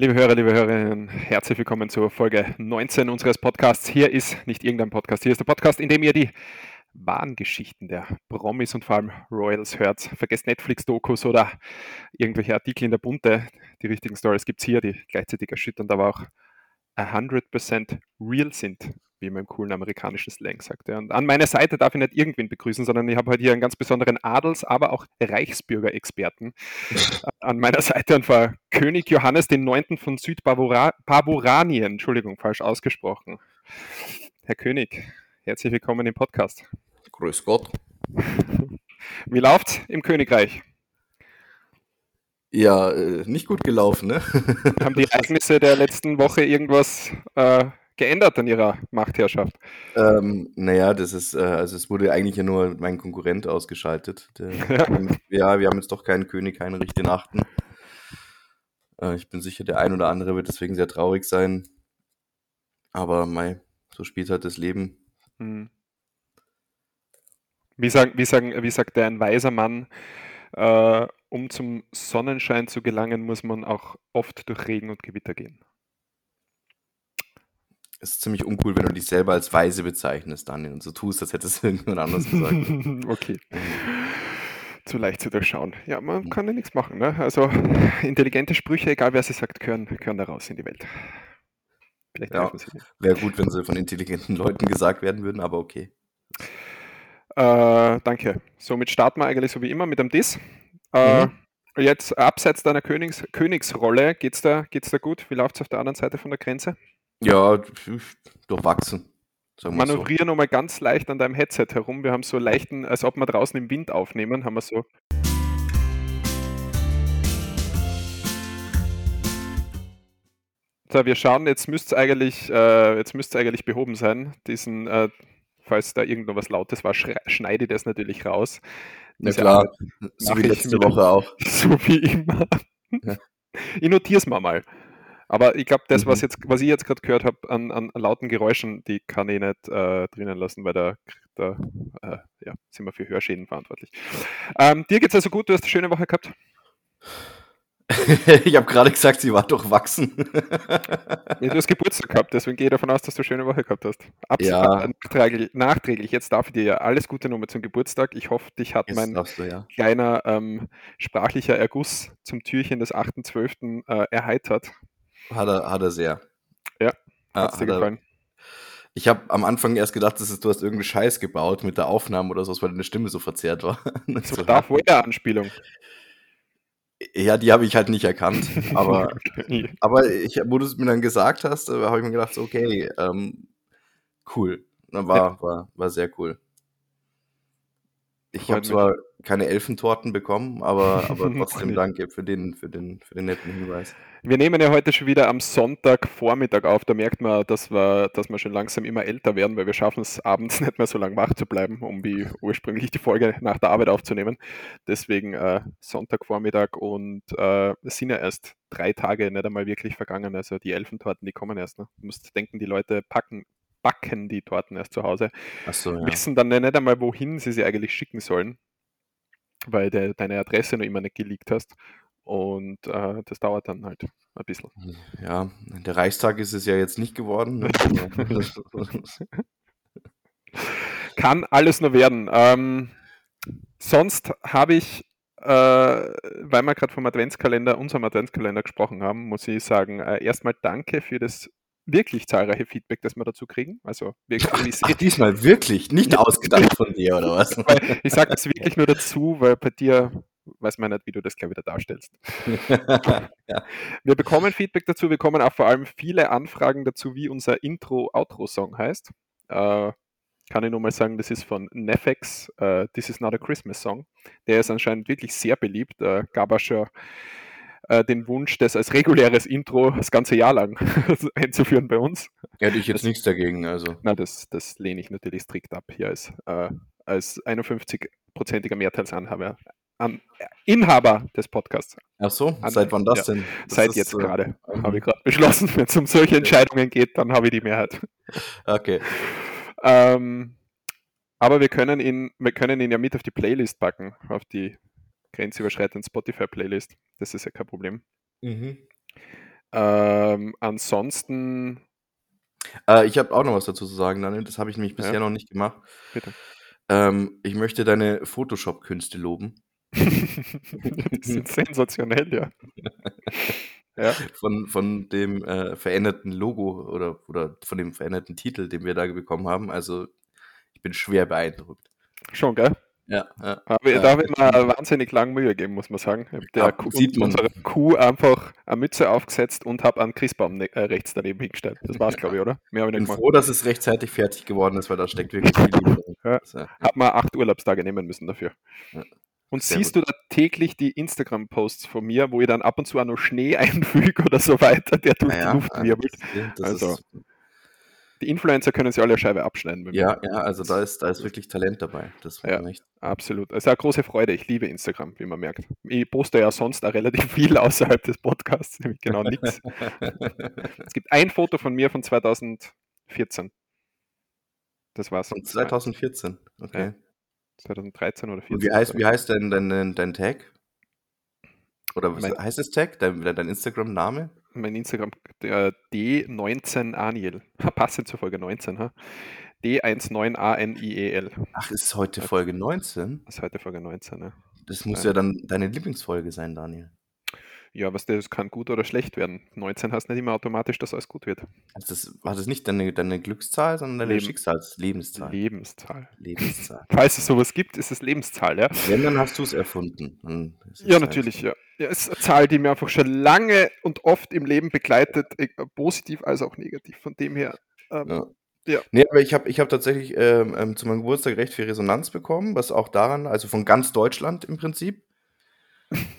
Liebe Hörer, liebe Hörerinnen, herzlich willkommen zur Folge 19 unseres Podcasts. Hier ist nicht irgendein Podcast, hier ist der Podcast, in dem ihr die wahren Geschichten der Promis und vor allem Royals hört. Vergesst Netflix-Dokus oder irgendwelche Artikel in der Bunte. Die richtigen Stories gibt es hier, die gleichzeitig erschütternd, aber auch 100% real sind wie man im coolen amerikanischen Slang sagt. Ja. Und an meiner Seite darf ich nicht irgendwen begrüßen, sondern ich habe heute hier einen ganz besonderen Adels-, aber auch Reichsbürgerexperten an meiner Seite. Und zwar König Johannes IX. von Südbaburanien. Entschuldigung, falsch ausgesprochen. Herr König, herzlich willkommen im Podcast. Grüß Gott. Wie läuft's im Königreich? Ja, äh, nicht gut gelaufen, ne? Haben die Ereignisse der letzten Woche irgendwas äh, geändert an ihrer Machtherrschaft? Ähm, naja, das ist, äh, also es wurde eigentlich ja nur mein Konkurrent ausgeschaltet. Der, ja. wir haben jetzt doch keinen König Heinrich den Achten. Äh, ich bin sicher, der ein oder andere wird deswegen sehr traurig sein. Aber mei, so spielt halt das Leben. Hm. Wie, sagen, wie, sagen, wie sagt der ein weiser Mann, äh, um zum Sonnenschein zu gelangen, muss man auch oft durch Regen und Gewitter gehen es ist ziemlich uncool, wenn du dich selber als weise bezeichnest, Daniel, und so tust, als hättest du irgendjemand anders gesagt. okay. Zu leicht zu durchschauen. Ja, man kann ja nichts machen. Ne? Also intelligente Sprüche, egal wer sie sagt, gehören, gehören da raus in die Welt. Vielleicht ja, Wäre gut, wenn sie von intelligenten Leuten gesagt werden würden, aber okay. Äh, danke. Somit starten wir eigentlich so wie immer mit einem Diss. Äh, mhm. Jetzt abseits deiner Königs Königsrolle, geht's da, geht's da gut? Wie läuft es auf der anderen Seite von der Grenze? Ja, durchwachsen. Manövrieren so. nochmal ganz leicht an deinem Headset herum. Wir haben so leichten, als ob wir draußen im Wind aufnehmen, haben wir so. So, wir schauen, jetzt müsste es eigentlich, äh, eigentlich behoben sein. Diesen, äh, falls da irgendwo was Lautes war, schneide das natürlich raus. Na klar, so wie letzte Woche auch. So wie immer. Ja. Ich notiere es mal mal. Aber ich glaube, das, mhm. was, jetzt, was ich jetzt gerade gehört habe an, an, lauten Geräuschen, die kann ich nicht äh, drinnen lassen, weil da, da äh, ja, sind wir für Hörschäden verantwortlich. Ähm, dir geht es also gut, du hast eine schöne Woche gehabt? ich habe gerade gesagt, sie war durchwachsen. ja, du hast Geburtstag gehabt, deswegen gehe ich davon aus, dass du eine schöne Woche gehabt hast. Absolut ja. nachträglich, nachträglich. Jetzt darf ich dir ja alles Gute nochmal zum Geburtstag. Ich hoffe, dich hat Jetzt mein du, ja. kleiner ähm, sprachlicher Erguss zum Türchen des 8.12. Äh, erheitert. Hat er, hat er sehr. Ja, hat's dir gefallen? Ich habe am Anfang erst gedacht, dass du hast irgendeinen Scheiß gebaut mit der Aufnahme oder so, weil deine Stimme so verzerrt war. Das war Darth Vader-Anspielung. Ja, die habe ich halt nicht erkannt. Aber, aber ich, wo du es mir dann gesagt hast, äh, habe ich mir gedacht, okay, ähm, cool. War, war, war sehr cool. Ich habe zwar keine Elfentorten bekommen, aber, aber trotzdem danke für den, für, den, für den netten Hinweis. Wir nehmen ja heute schon wieder am Sonntagvormittag auf. Da merkt man, dass wir, dass wir schon langsam immer älter werden, weil wir schaffen es abends nicht mehr so lange wach zu bleiben, um wie ursprünglich die Folge nach der Arbeit aufzunehmen. Deswegen äh, Sonntagvormittag und äh, es sind ja erst drei Tage nicht einmal wirklich vergangen. Also die Elfentorten, die kommen erst. Ne? Du musst denken, die Leute packen, backen die Torten erst zu Hause. so, ja. Wissen dann nicht einmal, wohin sie sie eigentlich schicken sollen, weil de, deine Adresse noch immer nicht geleakt hast. Und äh, das dauert dann halt ein bisschen. Ja, der Reichstag ist es ja jetzt nicht geworden. Ne? Kann alles nur werden. Ähm, sonst habe ich, äh, weil wir gerade vom Adventskalender, unserem Adventskalender gesprochen haben, muss ich sagen, äh, erstmal danke für das wirklich zahlreiche Feedback, das wir dazu kriegen. Also wirklich, Ach, diesmal wirklich, nicht ausgedacht von dir oder was? Ich sage das wirklich nur dazu, weil bei dir weiß man nicht, wie du das gleich wieder darstellst. ja. Wir bekommen Feedback dazu, wir bekommen auch vor allem viele Anfragen dazu, wie unser Intro-Outro-Song heißt. Äh, kann ich nur mal sagen, das ist von Nefex, uh, This is not a Christmas Song. Der ist anscheinend wirklich sehr beliebt. Äh, gab auch schon äh, den Wunsch, das als reguläres Intro das ganze Jahr lang einzuführen bei uns. Hätte ich jetzt das, nichts dagegen. Also. Na, das, das lehne ich natürlich strikt ab hier als, äh, als 51-prozentiger Mehrteilsanhaber am Inhaber des Podcasts. Ach so, an, seit wann das ja, denn? Das seit jetzt äh, gerade. Uh Habe ich gerade beschlossen, wenn es um solche Entscheidungen geht, dann habe ich die Mehrheit. Okay. ähm, aber wir können, ihn, wir können ihn ja mit auf die Playlist packen, auf die grenzüberschreitende Spotify-Playlist. Das ist ja kein Problem. Mhm. Ähm, ansonsten. Äh, ich habe auch noch was dazu zu sagen, Daniel. Das habe ich nämlich bisher Ja. noch nicht gemacht. Bitte. Ähm, ich möchte deine Photoshop-Künste loben. Die sind sensationell, ja. Ja. Von, von dem äh, veränderten Logo oder, oder von dem veränderten Titel, den wir da bekommen haben. Also, ich bin schwer beeindruckt. Schon, gell? Ja, ja. Aber Ja, da habe ich mir wahnsinnig lang Mühe gegeben, muss man sagen. Ich habe der Ja, Kuh, sieht man. unserer Kuh einfach eine Mütze aufgesetzt und habe einen Christbaum ne äh, rechts daneben hingestellt. Das war's, glaube ich, oder? Mehr Ich bin gemacht. froh, dass es rechtzeitig fertig geworden ist, weil da steckt wirklich viel Liebe drin. Ja. Äh, Hat man acht Urlaubstage nehmen müssen dafür. Ja. Und Sehr siehst du da täglich die Instagram-Posts von mir, wo ich dann ab und zu auch noch Schnee einfüge oder so weiter, der durch die Luft also wirbelt? Also, ist, Die Influencer können sich alle Scheibe abschneiden. ja, ja, also da ist, da ist wirklich Talent dabei. Das war Ja. echt. Absolut. Es ist eine große Freude. Ich liebe Instagram, wie man merkt. Ich poste ja sonst auch relativ viel außerhalb des Podcasts, nämlich genau nichts. Es gibt ein Foto von mir von 2014. Das war's. Von 2014, okay. 2013 oder 14. Und wie heißt, wie heißt denn dein, dein, dein Tag? Oder was Mein- heißt das Tag? Dein, dein Instagram-Name? Mein Instagram, der D19Aniel. Ha, Passend zur Folge 19, ha? D19ANIEL. Ach, ist heute Ja. Folge 19? Das ist heute Folge 19, ne? Das muss Ja. ja dann deine Lieblingsfolge sein, Daniel. Ja, was das kann gut oder schlecht werden. 19 heißt nicht immer automatisch, dass alles gut wird. Also das, war das nicht deine, deine Glückszahl, sondern deine Leben. Schicksals-, Lebenszahl? Lebenszahl. Lebenszahl. Falls es sowas gibt, ist es Lebenszahl, ja? Wenn, dann hast du es erfunden. Es Ja, halt- natürlich, ja. ja. Es ist eine Zahl, die mir einfach schon lange und oft im Leben begleitet, äh, positiv als auch negativ. Von dem her, ähm, Ja. Ja. Nee, aber ich habe ich hab tatsächlich ähm, ähm, zu meinem Geburtstag recht viel Resonanz bekommen, was auch daran, also von ganz Deutschland im Prinzip,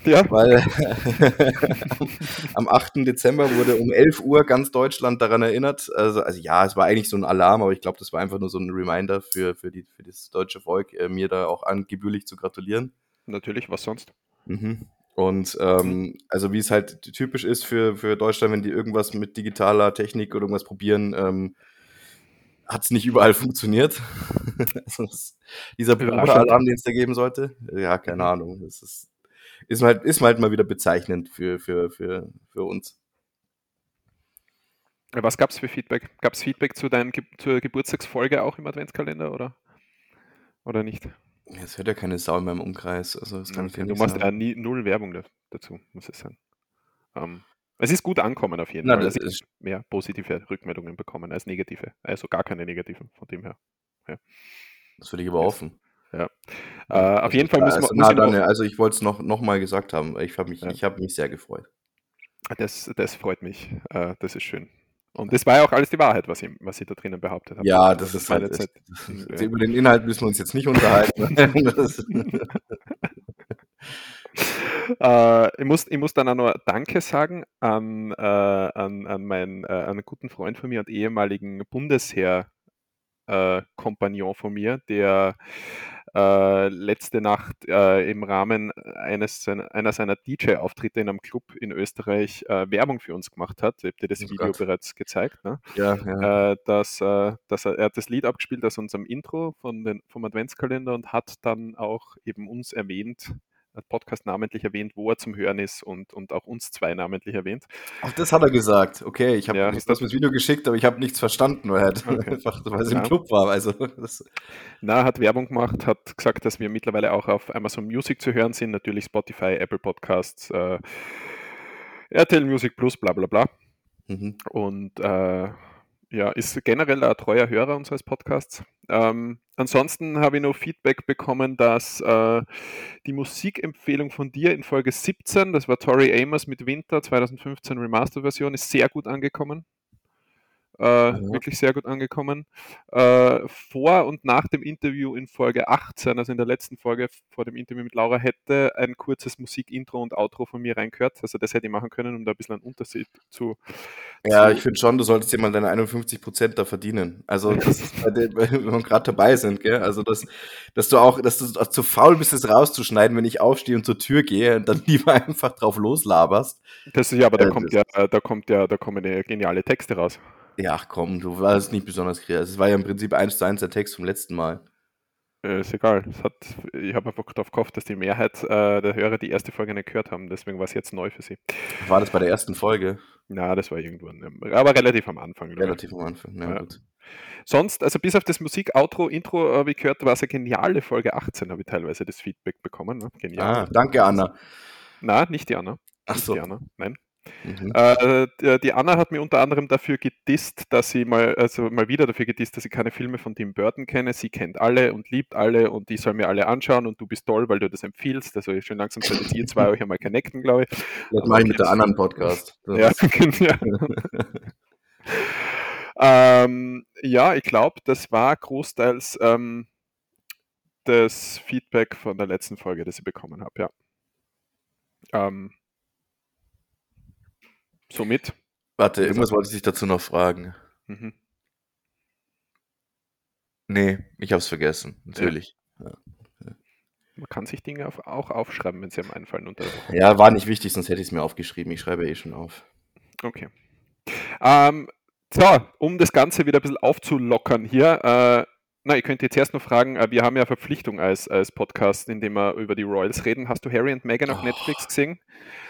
ja, weil am 8. Dezember wurde um 11 Uhr ganz Deutschland daran erinnert. Also, also ja, es war eigentlich so ein Alarm, aber ich glaube, das war einfach nur so ein Reminder für, für, die, für das deutsche Volk, äh, mir da auch angebührlich zu gratulieren. natürlich, was sonst? Mhm. Und ähm, also wie es halt typisch ist für, für Deutschland, wenn die irgendwas mit digitaler Technik oder irgendwas probieren, ähm, hat es nicht überall funktioniert. also dieser Überraschend. Alarm, den es da geben sollte, ja, keine Mhm. Ahnung. Das ist, ist, halt, ist halt mal wieder bezeichnend für, für, für, für uns. Was gab es für Feedback? Gab es Feedback zu deinem zur Geburtstagsfolge auch im Adventskalender oder, oder nicht? Es hört ja keine Sau in meinem Umkreis. Also das kann ich Okay, ja du machst ja sagen. nie, null Werbung da- dazu, muss es sein. Ähm, es ist gut ankommen auf jeden Na, Fall. das Also ich ist, mehr positive Rückmeldungen bekommen als negative. Also gar keine negativen von dem her. das will ich aber Yes. Offen. Äh, auf Also, jeden Fall müssen wir, also, na, Daniel, also ich wollte es noch, noch mal gesagt haben. Ich habe mich, Ja. ich hab mich sehr gefreut. Das, das freut mich. Äh, das ist schön. Und das war ja auch alles die Wahrheit, was ich, was ich da drinnen behauptet habe. Ja, Also das ist halt. das- ja. Über den Inhalt müssen wir uns jetzt nicht unterhalten. das, äh, ich, muss, ich muss dann auch noch Danke sagen an, äh, an, an meinen äh, einen guten Freund von mir und ehemaligen Bundesheer. Äh, Kompagnon von mir, der äh, letzte Nacht äh, im Rahmen eines einer seiner DJ-Auftritte in einem Club in Österreich äh, Werbung für uns gemacht hat. Ich habe dir das Oh Video Gott. bereits gezeigt. Ne? ja, ja. äh, dass, äh, dass er, er hat das Lied abgespielt aus unserem Intro von den, vom Adventskalender und hat dann auch eben uns erwähnt, Podcast namentlich erwähnt, wo er zum Hören ist und, und auch uns zwei namentlich erwähnt. Ach, das hat er gesagt. Okay, ich habe Ja, hab das Video geschickt, aber ich habe nichts verstanden, weil er halt Okay. einfach, weil es im Ja. Club war. Also, das, Na, er hat Werbung gemacht, hat gesagt, dass wir mittlerweile auch auf Amazon Music zu hören sind, natürlich Spotify, Apple Podcasts, äh, RTL Music Plus, bla bla bla. mhm. Und äh, ja, ist generell ein treuer Hörer unseres Podcasts. Ähm, ansonsten habe ich noch Feedback bekommen, dass äh, die Musikempfehlung von dir in Folge 17, das war Tori Amos mit Winter 2015 Remaster-Version, ist sehr gut angekommen. Äh, Wirklich sehr gut angekommen. Äh, vor und nach dem Interview in Folge 18, also in der letzten Folge vor dem Interview mit Laura, hätte ein kurzes Musik-Intro und Outro von mir reingehört. Also das hätte ich machen können, um da ein bisschen einen Unterschied zu. Ja, zu ich finde schon, du solltest dir mal deine 51% da verdienen. Also, das ist bei den, wenn wir gerade dabei sind, gell? Also, dass, dass du auch, dass du zu faul bist, es rauszuschneiden, wenn ich aufstehe und zur Tür gehe und dann lieber einfach drauf loslaberst. Das ist ja, aber da Äh, kommt ja, da kommt ja, da kommen ja geniale Texte raus. Ja, ach komm, du warst nicht besonders kreativ. Es war ja im Prinzip eins zu eins der Text vom letzten Mal. Äh, ist egal. Hat, ich habe einfach darauf gehofft, dass die Mehrheit äh, der Hörer die erste Folge nicht gehört haben. Deswegen war es jetzt neu für sie. War das bei der ersten Folge? Na, das war irgendwann, aber relativ am Anfang. Relativ am Anfang, ja, Ja. gut. Sonst, also bis auf das Musik, Outro, Intro, habe ich gehört, war es eine geniale Folge 18, habe ich teilweise das Feedback bekommen. Ne? Genial. Ah, danke, Anna. Na, nicht die Anna. Ach Nicht so. die Anna, nein. Mhm. Äh, die, die Anna hat mir unter anderem dafür gedisst, dass sie mal, also mal wieder dafür gedisst, dass ich keine Filme von Tim Burton kenne. Sie kennt alle und liebt alle und die soll mir alle anschauen und du bist toll, weil du das empfiehlst. Also schön langsam solltet ihr zwei euch einmal connecten, glaube ich. Das mache ich mit der anderen Podcast. Das Ja, ja. ähm, ja, ich glaube, das war großteils ähm, das Feedback von der letzten Folge, das ich bekommen habe, ja. Ähm, somit. Warte, irgendwas wollte ich dich dazu noch fragen. Mhm. Nee, ich hab's vergessen, natürlich. Man kann sich Dinge auch aufschreiben, wenn sie einem einfallen unter. Ja, war nicht wichtig, sonst hätte ich es mir aufgeschrieben. Ich schreibe eh schon auf. Okay. Ähm, so, um das Ganze wieder ein bisschen aufzulockern hier. Äh, na, ich könnte jetzt erst noch fragen, äh, wir haben ja Verpflichtung als, als Podcast, in dem wir über die Royals reden. Hast du Harry und Meghan auf Oh. Netflix gesehen?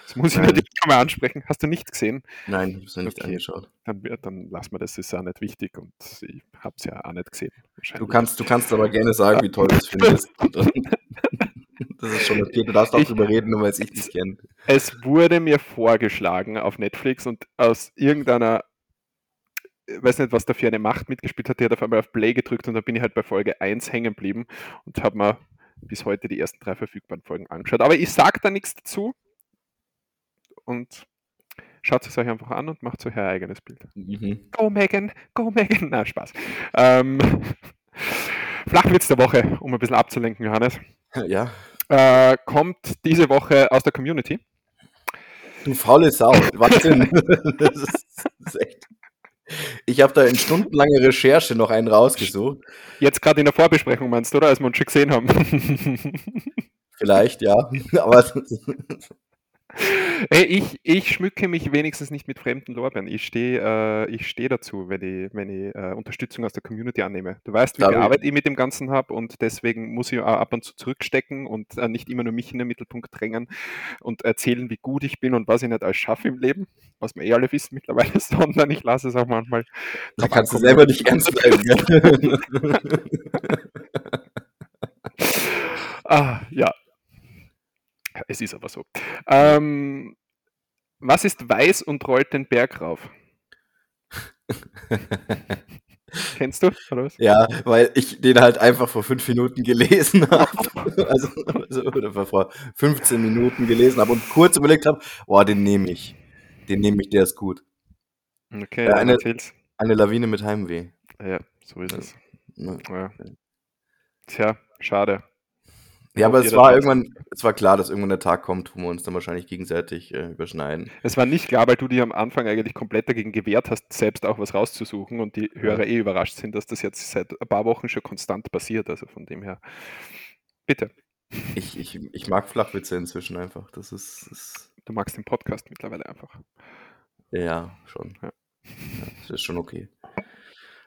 Das muss ich Nein. natürlich mal ansprechen. Hast du nicht gesehen? Nein, ich hab's noch nicht Okay. angeschaut. Dann, dann lassen wir das, ist ja nicht wichtig und ich habe es ja auch nicht gesehen. Du kannst, du kannst aber gerne sagen, wie toll du es findest. das ist schon okay. Du darfst auch Ich- drüber reden, nur weil es ich nicht kenne. Es wurde mir vorgeschlagen auf Netflix und aus irgendeiner, ich weiß nicht, was da für eine Macht mitgespielt hat, die hat auf einmal auf Play gedrückt und dann bin ich halt bei Folge 1 hängen geblieben und habe mir bis heute die ersten drei verfügbaren Folgen angeschaut. Aber ich sage da nichts dazu und schaut es euch einfach an und macht euch euer eigenes Bild. Mhm. Go Megan, go Megan. Na, Spaß. Ähm, Flachwitz der Woche, um ein bisschen abzulenken, Johannes, Ja. äh, kommt diese Woche aus der Community. Du faule Sau. Wahnsinn. das, ist, das ist echt. Ich habe da in stundenlanger Recherche noch einen rausgesucht. Jetzt gerade in der Vorbesprechung meinst du, oder? Als wir uns schon gesehen haben. Vielleicht, ja. Aber ich, ich schmücke mich wenigstens nicht mit fremden Lorbeeren. Ich stehe äh, ich steh dazu, wenn ich, wenn ich äh, Unterstützung aus der Community annehme. Du weißt, wie viel Arbeit ich mit dem Ganzen habe und deswegen muss ich auch ab und zu zurückstecken und äh, nicht immer nur mich in den Mittelpunkt drängen und erzählen, wie gut ich bin und was ich nicht alles schaffe im Leben, was wir eh alle wissen mittlerweile, sondern ich lasse es auch manchmal. da kannst du ankommen. selber nicht ernst bleiben. Ah, ja. Es ist aber so. Ähm, was ist weiß und rollt den Berg rauf? Kennst du? Ja, weil ich den halt einfach vor fünf Minuten gelesen habe. Also, also vor 15 Minuten gelesen habe und kurz überlegt habe, boah, den nehme ich. Den nehme ich, der ist gut. Okay, Ja, eine-. Eine Lawine mit Heimweh. Ja, so ist es. Ja. Tja, schade. Ja, aber es war irgendwann, es war klar, dass irgendwann der Tag kommt, wo wir uns dann wahrscheinlich gegenseitig äh, überschneiden. Es war nicht klar, weil du dich am Anfang eigentlich komplett dagegen gewehrt hast, selbst auch was rauszusuchen und die Hörer eh überrascht sind, dass das jetzt seit ein paar Wochen schon konstant passiert. Also von dem her. Bitte. Ich, ich, ich mag Flachwitze inzwischen einfach. Das ist, ist Du magst den Podcast mittlerweile einfach. ja schon. Ja. Ja, das ist schon okay.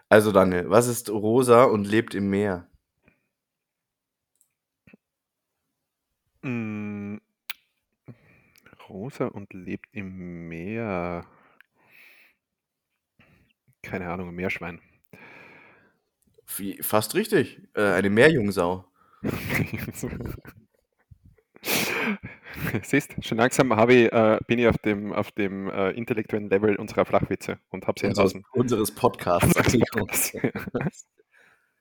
Also Daniel, was ist rosa und lebt im Meer? Mm, Rosa und lebt im Meer. Keine Ahnung, ein Meerschwein. Wie, fast richtig. Äh, eine Meerjungsau. Siehst, schon langsam habe ich, äh, bin ich auf dem, auf dem äh, intellektuellen Level unserer Flachwitze und habe sie Unseres, entlassen. unseres Podcasts.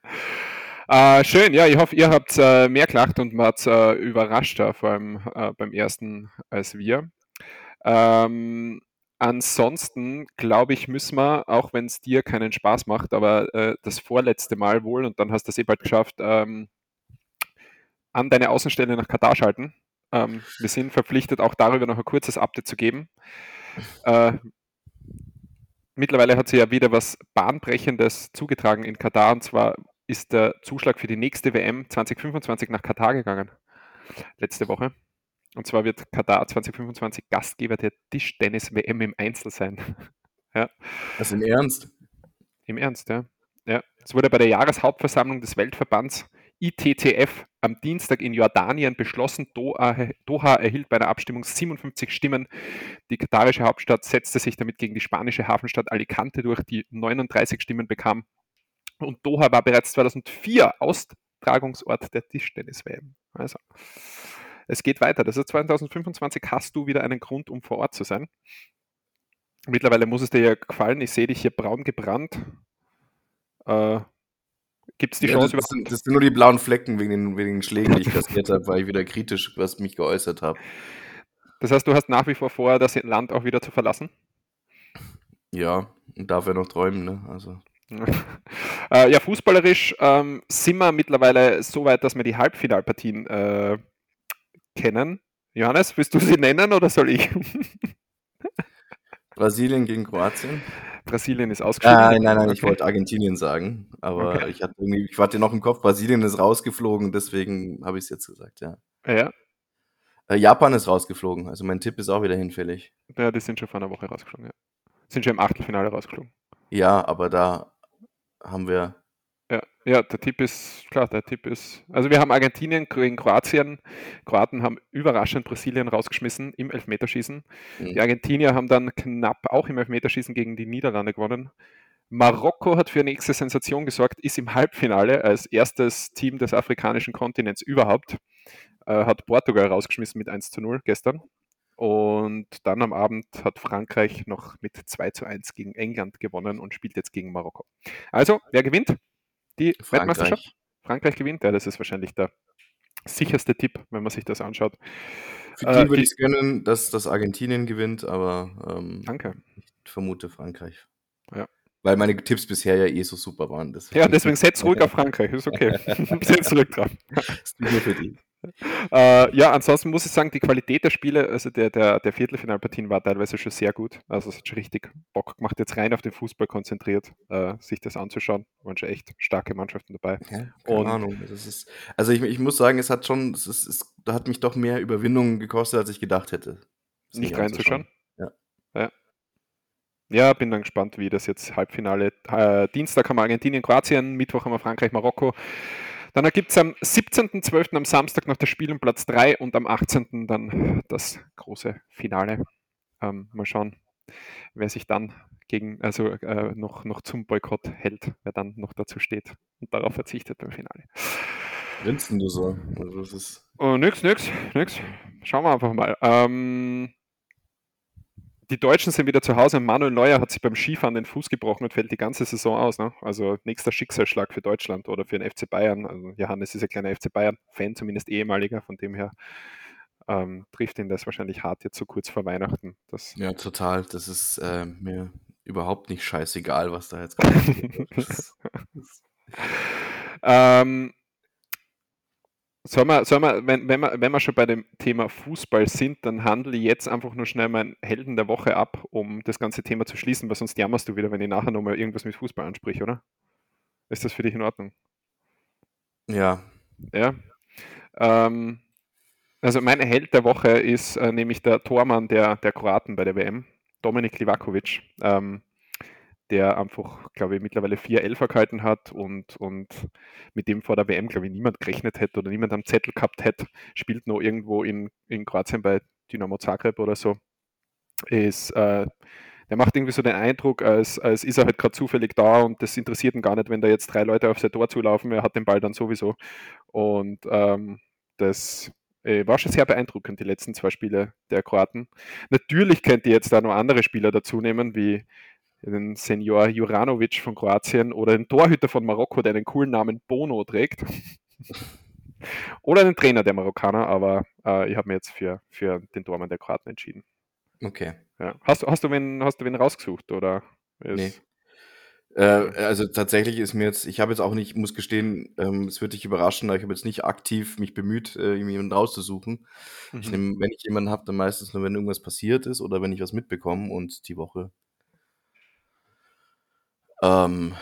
äh, schön, ja, ich hoffe, ihr habt äh, mehr gelacht und wart äh, überraschter, vor allem äh, beim ersten als wir. Ähm, ansonsten glaube ich, müssen wir, auch wenn es dir keinen Spaß macht, aber äh, das vorletzte Mal wohl, und dann hast du es eh bald geschafft, ähm, an deine Außenstelle nach Katar schalten. Ähm, wir sind verpflichtet, auch darüber noch ein kurzes Update zu geben. Äh, mittlerweile hat sich ja wieder was Bahnbrechendes zugetragen in Katar, und zwar ist der Zuschlag für die nächste WM 2025 nach Katar gegangen. Letzte Woche. Und zwar wird Katar 2025 Gastgeber der Tischtennis-WM im Einzel sein. Was im Ernst? Im Ernst, ja. ja. Es wurde bei der Jahreshauptversammlung des Weltverbands ITTF am Dienstag in Jordanien beschlossen. Doha, Doha, erhielt bei der Abstimmung 57 Stimmen. Die katarische Hauptstadt setzte sich damit gegen die spanische Hafenstadt Alicante durch, die 39 Stimmen bekam. Und Doha war bereits 2004 Austragungsort der Tischtennis-WM. Also, es geht weiter. Das ist 2025 hast du wieder einen Grund, um vor Ort zu sein. Mittlerweile muss es dir ja gefallen. Ich sehe dich hier braun gebrannt. Äh, Gibt es die ja, Chance das, sind, das sind nur die blauen Flecken wegen den, wegen den Schlägen, die ich kassiert habe, weil ich wieder kritisch was mich geäußert habe. Das heißt, du hast nach wie vor vor, das Land auch wieder zu verlassen? Ja, und darf ja noch träumen, ne? Also. Äh, ja, fußballerisch ähm, sind wir mittlerweile so weit, dass wir die Halbfinalpartien äh, kennen. Johannes, willst du sie nennen oder soll ich? Brasilien gegen Kroatien. Brasilien ist ausgeschieden. Nein, nein, nein, okay. ich wollte Argentinien sagen, aber okay. ich hatte irgendwie, ich hatte noch im Kopf, Brasilien ist rausgeflogen, deswegen habe ich es jetzt gesagt, ja. Ja. Äh, Japan ist rausgeflogen, also mein Tipp ist auch wieder hinfällig. Ja, die sind schon vor einer Woche rausgeflogen, ja. Sind schon im Achtelfinale rausgeflogen. Ja, aber da haben wir ja, ja, der Tipp ist, klar, der Tipp ist, also wir haben Argentinien gegen Kroatien, Kroaten haben überraschend Brasilien rausgeschmissen im Elfmeterschießen. Mhm. Die Argentinier haben dann knapp auch im Elfmeterschießen gegen die Niederlande gewonnen. Marokko hat für nächste Sensation gesorgt, ist im Halbfinale als erstes Team des afrikanischen Kontinents überhaupt, äh, hat Portugal rausgeschmissen mit 1 zu 0 gestern. Und dann am Abend hat Frankreich noch mit 2 zu 1 gegen England gewonnen und spielt jetzt gegen Marokko. Also, wer gewinnt? die Frankreich. Weltmeisterschaft. Frankreich gewinnt, ja, das ist wahrscheinlich der sicherste Tipp, wenn man sich das anschaut. Für die äh, würde ich es gönnen, dass das Argentinien gewinnt, aber ähm, Danke. ich vermute Frankreich. Ja. Weil meine Tipps bisher ja eh so super waren. Deswegen. Ja, deswegen setz ruhig auf Frankreich, ist okay. setz zurück drauf. Das ist nur für die. Äh, ja, ansonsten muss ich sagen, die Qualität der Spiele, also der, der, der Viertelfinalpartien war teilweise schon sehr gut. Also es hat schon richtig Bock gemacht, jetzt rein auf den Fußball konzentriert, äh, sich das anzuschauen. Waren schon echt starke Mannschaften dabei. Ja, keine Und, Ahnung. Das ist, also ich, ich muss sagen, es hat schon, es, ist, es hat mich doch mehr Überwindung gekostet, als ich gedacht hätte. Nicht reinzuschauen? Ja. ja. Ja, bin dann gespannt, wie das jetzt Halbfinale. Äh, Dienstag haben wir Argentinien, Kroatien, Mittwoch haben wir Frankreich, Marokko. Dann ergibt es am 17.12. am Samstag noch das Spiel um Platz 3 und am 18. dann das große Finale. Ähm, mal schauen, wer sich dann gegen, also äh, noch, noch zum Boykott hält, wer dann noch dazu steht und darauf verzichtet beim Finale. Grinst du so? Also das ist oh, nix, nix, nix. Schauen wir einfach mal. Ähm, die Deutschen sind wieder zu Hause. Manuel Neuer hat sich beim Skifahren den Fuß gebrochen und fällt die ganze Saison aus. Ne? Also nächster Schicksalsschlag für Deutschland oder für den FC Bayern. Also Johannes ist ein kleiner FC Bayern-Fan, zumindest ehemaliger. Von dem her ähm, trifft ihn das wahrscheinlich hart jetzt so kurz vor Weihnachten. Das ja, total. Das ist äh, mir überhaupt nicht scheißegal, was da jetzt gerade passiert. ähm, Sollen wir, sollen wir, wenn, wenn, wir, wenn wir schon bei dem Thema Fußball sind, dann handle ich jetzt einfach nur schnell meinen Helden der Woche ab, um das ganze Thema zu schließen, weil sonst jammerst du wieder, wenn ich nachher nochmal irgendwas mit Fußball ansprich, oder? Ist das für dich in Ordnung? Ja. Ja. Ähm, also mein Held der Woche ist äh, nämlich der Tormann der, der Kroaten bei der WM, Dominik Livakovic. Ähm, der einfach, glaube ich, mittlerweile vier Elfer gehalten hat und, und mit dem vor der WM, glaube ich, niemand gerechnet hätte oder niemand am Zettel gehabt hätte, spielt noch irgendwo in, in Kroatien bei Dynamo Zagreb oder so, ist, äh, der macht irgendwie so den Eindruck, als, als ist er halt gerade zufällig da und das interessiert ihn gar nicht, wenn da jetzt drei Leute auf sein Tor zulaufen, er hat den Ball dann sowieso. Und ähm, das äh, war schon sehr beeindruckend, die letzten zwei Spiele der Kroaten. Natürlich könnt ihr jetzt da noch andere Spieler dazu nehmen, wie den Senior Juranovic von Kroatien oder den Torhüter von Marokko, der den coolen Namen Bono trägt. oder den Trainer der Marokkaner, aber äh, ich habe mir jetzt für, für den Tormann der Kroaten entschieden. Okay. Ja. Hast, hast, du wen, hast du wen rausgesucht? Oder nee. Äh, also tatsächlich ist mir jetzt, ich habe jetzt auch nicht, muss gestehen, ähm, es wird dich überraschen, aber ich habe jetzt nicht aktiv mich bemüht, äh, jemanden rauszusuchen. Mhm. Ich nehm, wenn ich jemanden habe, dann meistens nur, wenn irgendwas passiert ist oder wenn ich was mitbekomme und die Woche ähm,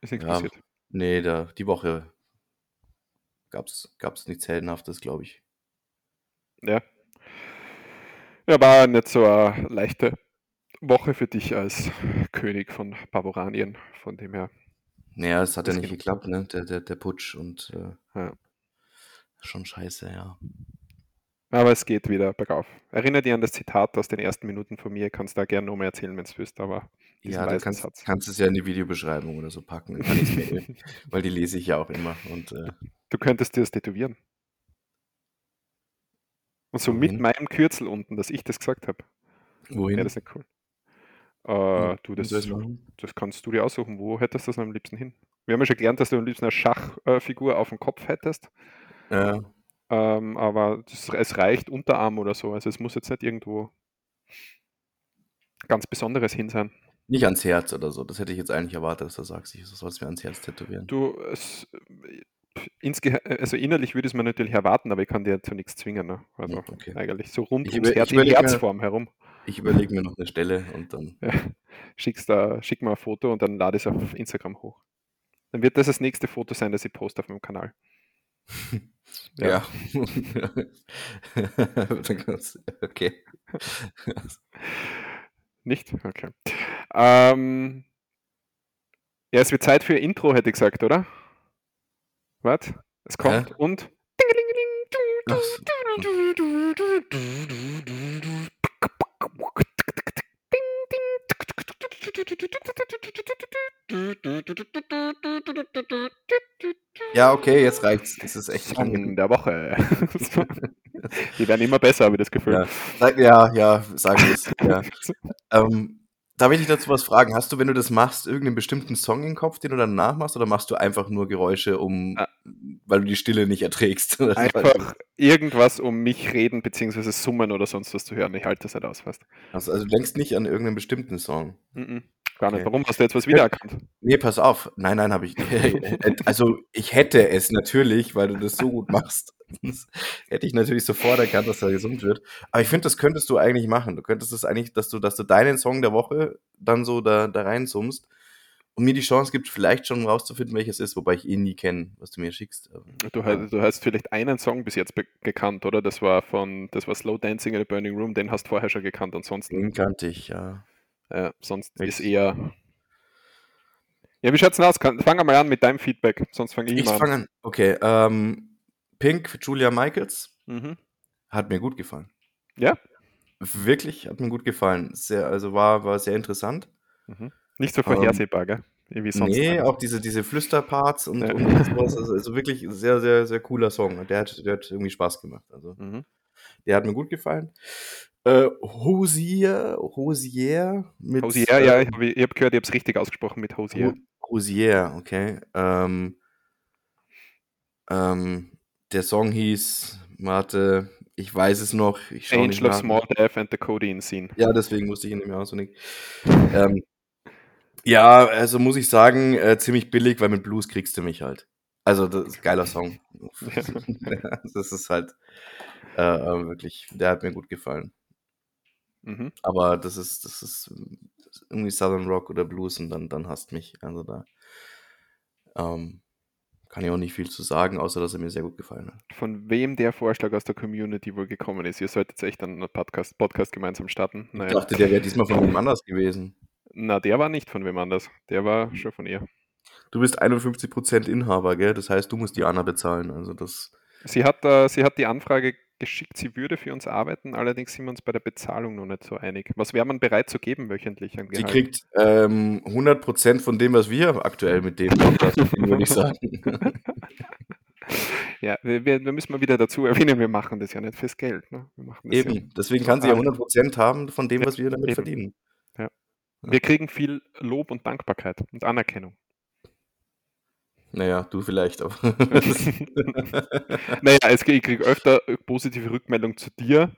Ist nichts ja, passiert. nee, da, die Woche gab es nichts Heldenhaftes, glaube ich. Ja. Ja, war nicht so eine leichte Woche für dich als König von Bavoranien. Von dem her Naja, es hat ja nicht geklappt, ne? Der, der, der Putsch und äh, Ja. schon scheiße, ja. Aber es geht wieder bergauf. Erinnere dich an das Zitat aus den ersten Minuten von mir. Kannst da gerne nochmal erzählen, wenn du willst, aber diesen Ja, du weisen kannst, Satz. kannst es ja in die Videobeschreibung oder so packen. Dann kann ich mir eben, weil die lese ich ja auch immer. Und äh, Du könntest dir das tätowieren. Und so mit Wohin? meinem Kürzel unten, dass ich das gesagt habe. wohin? Wäre das nicht cool? Äh, Hm, du, wie das, machen? das kannst du dir aussuchen. Wo hättest du das am liebsten hin? Wir haben ja schon gelernt, dass du am liebsten eine Schachfigur auf dem Kopf hättest. Ja, Ähm, aber das, es reicht Unterarm oder so. Also es muss jetzt nicht irgendwo ganz Besonderes hin sein. Nicht ans Herz oder so. Das hätte ich jetzt eigentlich erwartet, dass du sagst, ich soll es mir ans Herz tätowieren. Du, es, insge also innerlich würde ich es mir natürlich erwarten, aber ich kann dir zu nichts zwingen. Ne? Also okay. eigentlich so rund Ich ums Herz, in überleg mir- Herzform herum. Ich überlege mir noch eine Stelle und dann. Ja. Schickst da, schick mal ein Foto und dann lade ich es auf Instagram hoch. Dann wird das das nächste Foto sein, das ich poste auf meinem Kanal. Ja. Kannst- okay. Nicht? Okay. Ähm, ja, es wird Zeit für Intro, hätte ich gesagt, oder? Was? Es kommt Hä? und. Ja, okay, jetzt reicht's. Das ist echt lang genug. der Woche. Die werden immer besser, habe ich das Gefühl. Ja, ja, ja, sagen wir es. Ja. Ähm, darf ich dich dazu was fragen? Hast du, wenn du das machst, irgendeinen bestimmten Song im Kopf, den du dann nachmachst, oder machst du einfach nur Geräusche, um, Ah. weil du die Stille nicht erträgst? Einfach irgendwas um mich reden, beziehungsweise summen oder sonst was zu hören. Ich halte das nicht aus, fast. Also, also du denkst nicht an irgendeinen bestimmten Song. Mhm. Gar nicht. Okay. Warum hast du jetzt was wiedererkannt? Nee, pass auf. Nein, nein, habe ich nicht. Also ich hätte es natürlich, weil du das so gut machst. Das hätte ich natürlich sofort erkannt, dass er gesund wird. Aber ich finde, das könntest du eigentlich machen. Du könntest es eigentlich, dass du, dass du deinen Song der Woche dann so da, da reinsummst und mir die Chance gibt, vielleicht schon rauszufinden, welches ist, wobei ich ihn nie kenne, was du mir schickst. Du, Ja. hast- du hast vielleicht einen Song bis jetzt be gekannt, oder? Das war von, das war Slow Dancing in a Burning Room, den hast du vorher schon gekannt. Ansonsten, Den kannte ich, ja. äh, sonst Nix. ist eher. Ja, wie schaut's denn aus? Fang mal an mit deinem Feedback, sonst fange ich, Ich mal an. fange an. Okay, ähm, Pink, Julia Michaels, Mhm. hat mir gut gefallen. Ja? Wirklich, hat mir gut gefallen. Sehr, also war, war sehr interessant. Mhm. Nicht so Ähm, vorhersehbar, gell? Wie sonst. Nee, eigentlich. auch diese, diese Flüsterparts und, Ja. und sowas. Also, also wirklich sehr, sehr, sehr cooler Song. Der hat, der hat irgendwie Spaß gemacht. Also, Mhm. der hat mir gut gefallen. Äh, Hosier, Hosier mit. Hosier, ja, äh, ich habe hab gehört, ich habe es richtig ausgesprochen mit Hosier. Ho- Hosier, okay. Ähm, ähm, der Song hieß, warte, ich weiß es noch. Ich schaue Angel of. Small Death and the Codeine Scene. Ja, deswegen musste ich ihn mehr auswendig. Ähm, ja, also muss ich sagen, äh, ziemlich billig, weil mit Blues kriegst du mich halt. Also, das ist ein geiler Song. das ist halt äh, wirklich, der hat mir gut gefallen. Mhm. Aber das ist, das ist irgendwie Southern Rock oder Blues und dann, dann hasst mich. Also da ähm, kann ich auch nicht viel zu sagen, außer dass er mir sehr gut gefallen hat. Von wem der Vorschlag aus der Community wohl gekommen ist. Ihr solltet echt einen Podcast, Podcast gemeinsam starten. Ich Naja. dachte, der wäre diesmal von jemand anders gewesen. Na, der war nicht von wem anders. Der war schon von ihr. Du bist 51% Inhaber, gell? Das heißt, du musst die Anna bezahlen. Also das. Sie hat, äh, sie hat die Anfrage geschickt, sie würde für uns arbeiten, allerdings sind wir uns bei der Bezahlung noch nicht so einig. Was wäre man bereit zu geben wöchentlich an Sie kriegt ähm, 100% von dem, was wir aktuell mit dem Podcast würde ich sagen. Ja, wir, wir, müssen mal wieder dazu erwähnen, wir machen das ja nicht fürs Geld. Ne? Das ja. Eben. Deswegen kann sie ja Ah. 100% haben von dem, was wir damit Eben. verdienen. wir kriegen viel Lob und Dankbarkeit und Anerkennung. Naja, du vielleicht, aber. naja, es, ich kriege öfter positive Rückmeldung zu dir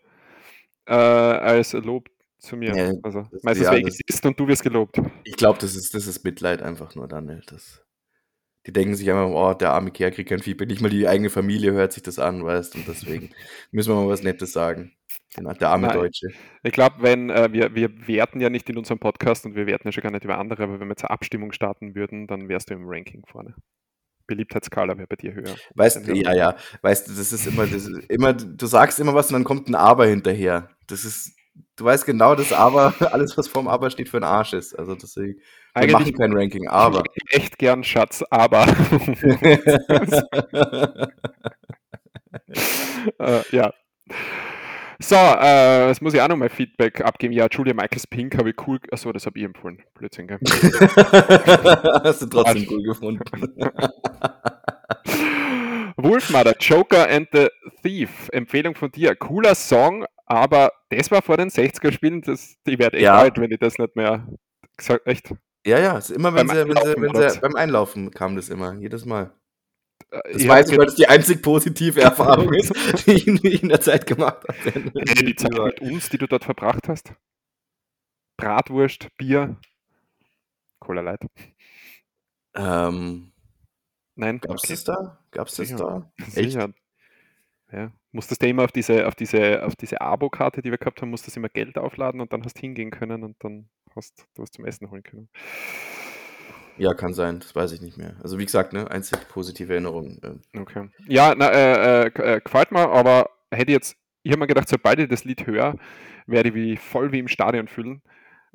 äh, als Lob zu mir. Ja, also das- meistens ja, wer das- ist und du wirst gelobt. ich glaube, das ist, das ist Mitleid einfach nur dann. Das, die denken sich einfach, oh, der arme Kerl kriegt kein Feedback. Nicht mal die eigene Familie hört sich das an, weißt du, und deswegen müssen wir mal was Nettes sagen. Den- Der arme Nein. Deutsche. Ich glaube, wenn äh, wir, wir werten ja nicht in unserem Podcast und wir werten ja schon gar nicht über andere, aber wenn wir jetzt eine Abstimmung starten würden, dann wärst du im Ranking vorne. Beliebtheitsskala wäre bei dir höher. Weißt du, Ja. ja, weißt du, das ist immer, das ist immer, du sagst immer was und dann kommt ein Aber hinterher. Das ist, du weißt genau, dass aber alles, was vorm Aber steht, für ein Arsch ist. Also deswegen, wir Eigentlich- machen kein Ranking, aber. Ich echt gern Schatz, aber äh, ja. So, äh, jetzt muss ich auch noch mal Feedback abgeben. Ja, Julia Michaels Pink habe ich cool. Achso, das habe ich empfohlen. Blödsinn, gell? Hast du trotzdem cool gefunden. Wolfmother, Joker and the Thief. Empfehlung von dir. Cooler Song, aber das war vor den 60er-Spielen. Das, ich werde echt Ja. alt, wenn ich das nicht mehr gesagt Echt? Ja, ja, immer, wenn Beim sie, wenn sie, wenn sie, beim Einlaufen kam das immer, jedes Mal. Äh, Das ich weiß ich, weil das die einzig positive Erfahrung ist, die ich, in der Zeit gemacht habe. Hey, die Zeit mit uns, die du dort verbracht hast. Bratwurst, Bier, Cola Light. Ähm, Nein, gab's okay. das da? Gab's das Sicher. da? Echt? Ja. Musstest du immer auf diese, auf diese, auf diese Abo-Karte, die wir gehabt haben, musstest du immer Geld aufladen und dann hast hingehen können und dann hast du was zum Essen holen können. Ja, kann sein, das weiß ich nicht mehr. Also wie gesagt, ne, einzig positive Erinnerung. ähm. Okay. Ja, na, äh, äh, äh, gefällt mir, aber hätte jetzt, ich habe mir gedacht, sobald ich das Lied höre, werde ich wie voll wie im Stadion fühlen.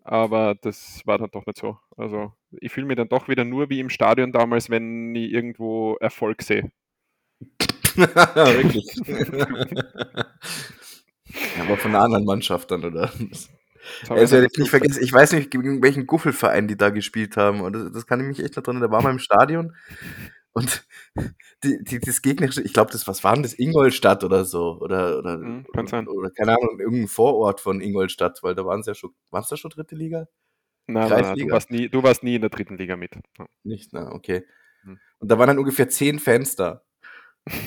Aber das war dann doch nicht so. Also ich fühle mich dann doch wieder nur wie im Stadion damals, wenn ich irgendwo Erfolg sehe. Wirklich. ja, aber von einer anderen Mannschaft dann, oder? Das ich ich nicht vergessen, ich weiß nicht, gegen welchen Guffelverein die da gespielt haben. Und das, das kann ich mich echt noch dran. Da war mal im Stadion und die, die, das gegnerische, ich glaube, das, was war denn das? Ingolstadt oder so? Oder, oder, Mhm, sein. oder keine Ahnung, irgendein Vorort von Ingolstadt, weil da waren es ja schon, waren es da schon dritte Liga? Nein, nein, du warst, nie, du warst nie in der dritten Liga mit. Nicht, na, okay. Hm. Und da waren dann ungefähr zehn Fans da.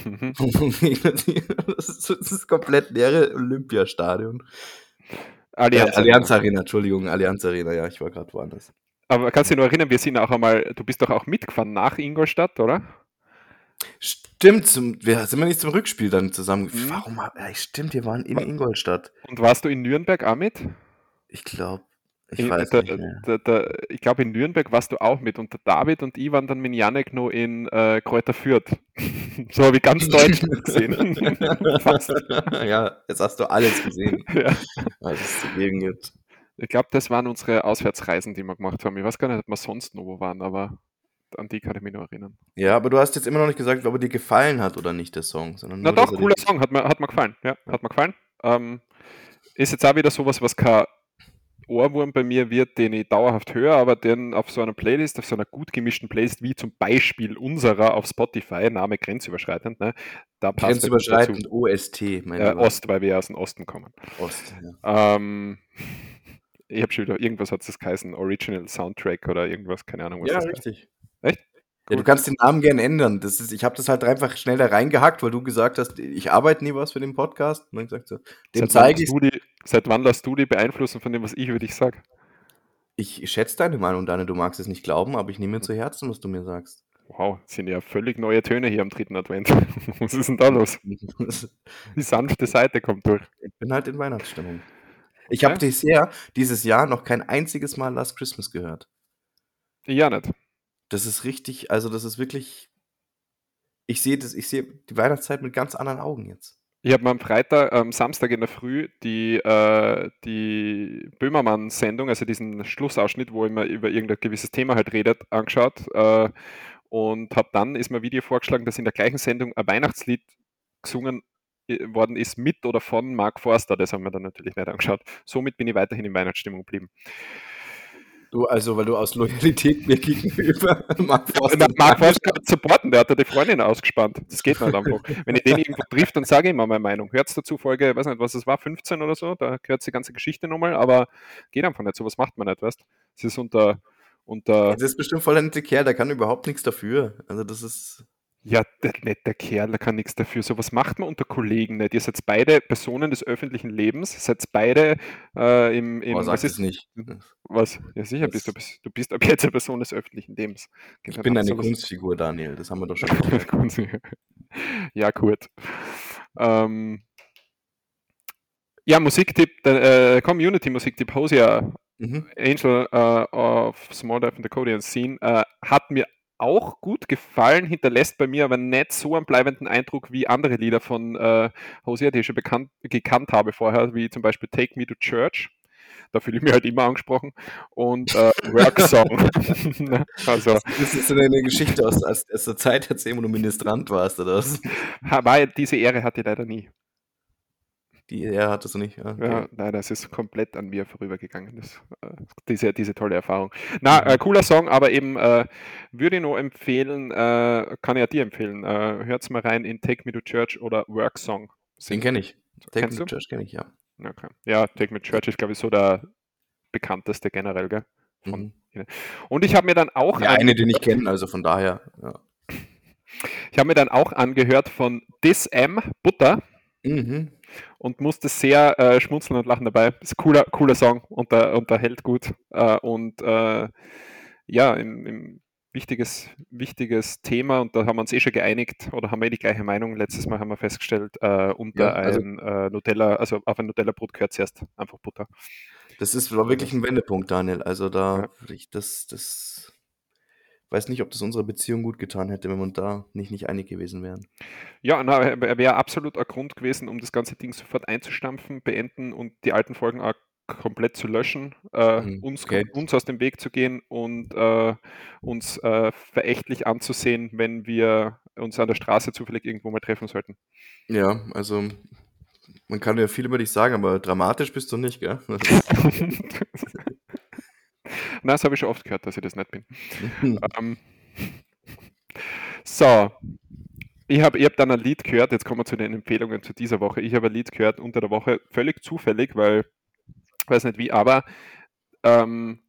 Mhm. das, ist, das ist komplett leere Olympiastadion. Allianz. äh, Allianz Arena, Entschuldigung, Allianz Arena, ja, ich war gerade woanders. Aber kannst du dich noch erinnern, wir sind auch einmal, du bist doch auch mitgefahren nach Ingolstadt, oder? Stimmt, zum, wir sind wir nicht zum Rückspiel dann zusammen. Mhm. Warum? stimmt, wir waren in Ingolstadt. Und warst du in Nürnberg auch mit? Ich glaube, ich der, ich glaube, in Nürnberg warst du auch mit und der David und ich waren dann mit Janek noch in äh, Kräuter Fürth. so habe ich ganz Deutschland gesehen. Ja, jetzt hast du alles gesehen, Ja. was es zu geben gibt. Ich glaube, das waren unsere Auswärtsreisen, die wir gemacht haben. Ich weiß gar nicht, ob wir sonst noch wo waren, aber an die kann ich mich noch erinnern. Ja, aber du hast jetzt immer noch nicht gesagt, ob er dir gefallen hat oder nicht, der Song. Sondern Na nur, doch, er cooler Song, hat mir, hat mir gefallen. Ja, hat mir gefallen. Ähm, ist jetzt auch wieder sowas, was kein Ohrwurm bei mir wird, den ich dauerhaft höre, aber den auf so einer Playlist, auf so einer gut gemischten Playlist, wie zum Beispiel unserer auf Spotify, Name grenzüberschreitend, ne, da passt er Grenzüberschreitend OST, mein Äh, Ost, weil wir ja aus dem Osten kommen. Ost. Ja. Ähm, ich habe schon wieder, irgendwas hat es geheißen, Original Soundtrack oder irgendwas, keine Ahnung, was Ja, das heißt. richtig. Echt? Ja, du kannst den Namen gerne ändern. Das ist, ich habe das halt einfach schnell da reingehackt, weil du gesagt hast, ich arbeite nie was für den Podcast. Und dann gesagt so, dem Seit wann, zeige ich du die, seit wann lässt du die beeinflussen von dem, was ich über dich sage? Ich schätze deine Meinung, Daniel. Du magst es nicht glauben, aber ich nehme mir zu Herzen, was du mir sagst. Wow, sind ja völlig neue Töne hier am dritten Advent. Was ist denn da los? Die sanfte Seite kommt durch. ich bin halt in Weihnachtsstimmung. Ich habe Ja? bisher dieses Jahr noch kein einziges Mal Last Christmas gehört. Ja, nicht. Das ist richtig, also das ist wirklich. Ich sehe das, ich sehe die Weihnachtszeit mit ganz anderen Augen jetzt. Ich habe mir am Freitag, am Samstag in der Früh die, äh, die Böhmermann-Sendung, also diesen Schlussausschnitt, wo immer über irgendein gewisses Thema halt redet, angeschaut. Äh, und habe dann ist mir ein Video vorgeschlagen, dass in der gleichen Sendung ein Weihnachtslied gesungen äh, worden ist mit oder von Mark Forster. Das haben wir dann natürlich nicht angeschaut. Somit bin ich weiterhin in Weihnachtsstimmung geblieben. Du, also, weil du aus Loyalität mir gegenüber Mark Forster. Mark Forster supporten, der hat ja die Freundin ausgespannt. Das geht nicht einfach. Wenn ich den irgendwo trifft, dann sage ich immer meine Meinung. Hört es dazu, Folge, ich weiß nicht, was es war, 15 oder so, da gehört die ganze Geschichte nochmal, aber geht einfach nicht, sowas macht man nicht, weißt Es ist unter, unter Das ist bestimmt voll nette Kerl, der kann überhaupt nichts dafür. Also, das ist. Ja, der nette Kerl, der kann nichts dafür. Sowas macht man unter Kollegen nicht. Ihr seid beide Personen des öffentlichen Lebens, seid beide äh, im, im sag was ist, nicht. was? Ja, sicher Das- bist du, bist- du bist ab jetzt eine Person des öffentlichen Lebens. Ich Genau, bin eine sowas- Kunstfigur, Daniel. Das haben wir doch schon. Kunstfigur. ja, gut. Ähm, ja, Musiktipp, der, äh, Community-Musiktipp, Hosea Mhm. Angel äh, of Small Dive and the Codian Scene, äh, hat mir auch gut gefallen, hinterlässt bei mir aber nicht so einen bleibenden Eindruck wie andere Lieder von äh, Hosea, die ich schon bekannt, gekannt habe vorher, wie zum Beispiel Take Me to Church. Da fühle ich mich halt immer angesprochen. Und äh, Work Song. also, das ist so eine Geschichte aus, aus, aus der Zeit wo du Ministrant warst, oder was? War, diese Ehre hatte ich leider nie. Die er hattest du nicht. Ja, okay. ja nein, das ist komplett an mir vorübergegangen, das, äh, diese, diese tolle Erfahrung. Na, mhm. äh, cooler Song, aber eben äh, würde ich nur empfehlen, äh, kann ich ja dir empfehlen, äh, hört's mal rein in Take Me to Church oder Work Song. Den kenne ich. Take Kennst Me to Church kenne ich, ja. Okay. Ja, Take Me to Church ist, glaube ich, so der bekannteste generell, gell? Von, mhm. Und ich habe mir dann auch. Ja, eine, den ich kenne, also von daher, ja. Ich habe mir dann auch angehört von This M Butter. Mhm und musste sehr äh, schmunzeln und lachen dabei. Ist ein cooler, cooler Song und der, und der hält gut. Äh, und äh, ja, im, im wichtiges, wichtiges Thema und da haben wir uns eh schon geeinigt oder haben wir eh die gleiche Meinung. Letztes Mal haben wir festgestellt, äh, unter ja, also, ein äh, Nutella, also auf ein Nutella-Brot gehört zuerst einfach Butter. Das ist war wirklich ein Wendepunkt, Daniel. Also da, ja. das, das weiß nicht, ob das unserer Beziehung gut getan hätte, wenn wir uns da nicht, nicht einig gewesen wären. Ja, na, er wäre absolut ein Grund gewesen, um das ganze Ding sofort einzustampfen, beenden und die alten Folgen auch komplett zu löschen, äh, mhm, uns, okay. uns aus dem Weg zu gehen und äh, uns äh, verächtlich anzusehen, wenn wir uns an der Straße zufällig irgendwo mal treffen sollten. Ja, also man kann ja viel über dich sagen, aber dramatisch bist du nicht, gell? Nein, das habe ich schon oft gehört, dass ich das nicht bin. ähm, so, ich habe ich hab dann ein Lied gehört, jetzt kommen wir zu den Empfehlungen zu dieser Woche. Ich habe ein Lied gehört unter der Woche, völlig zufällig, weil, ich weiß nicht wie, aber ähm,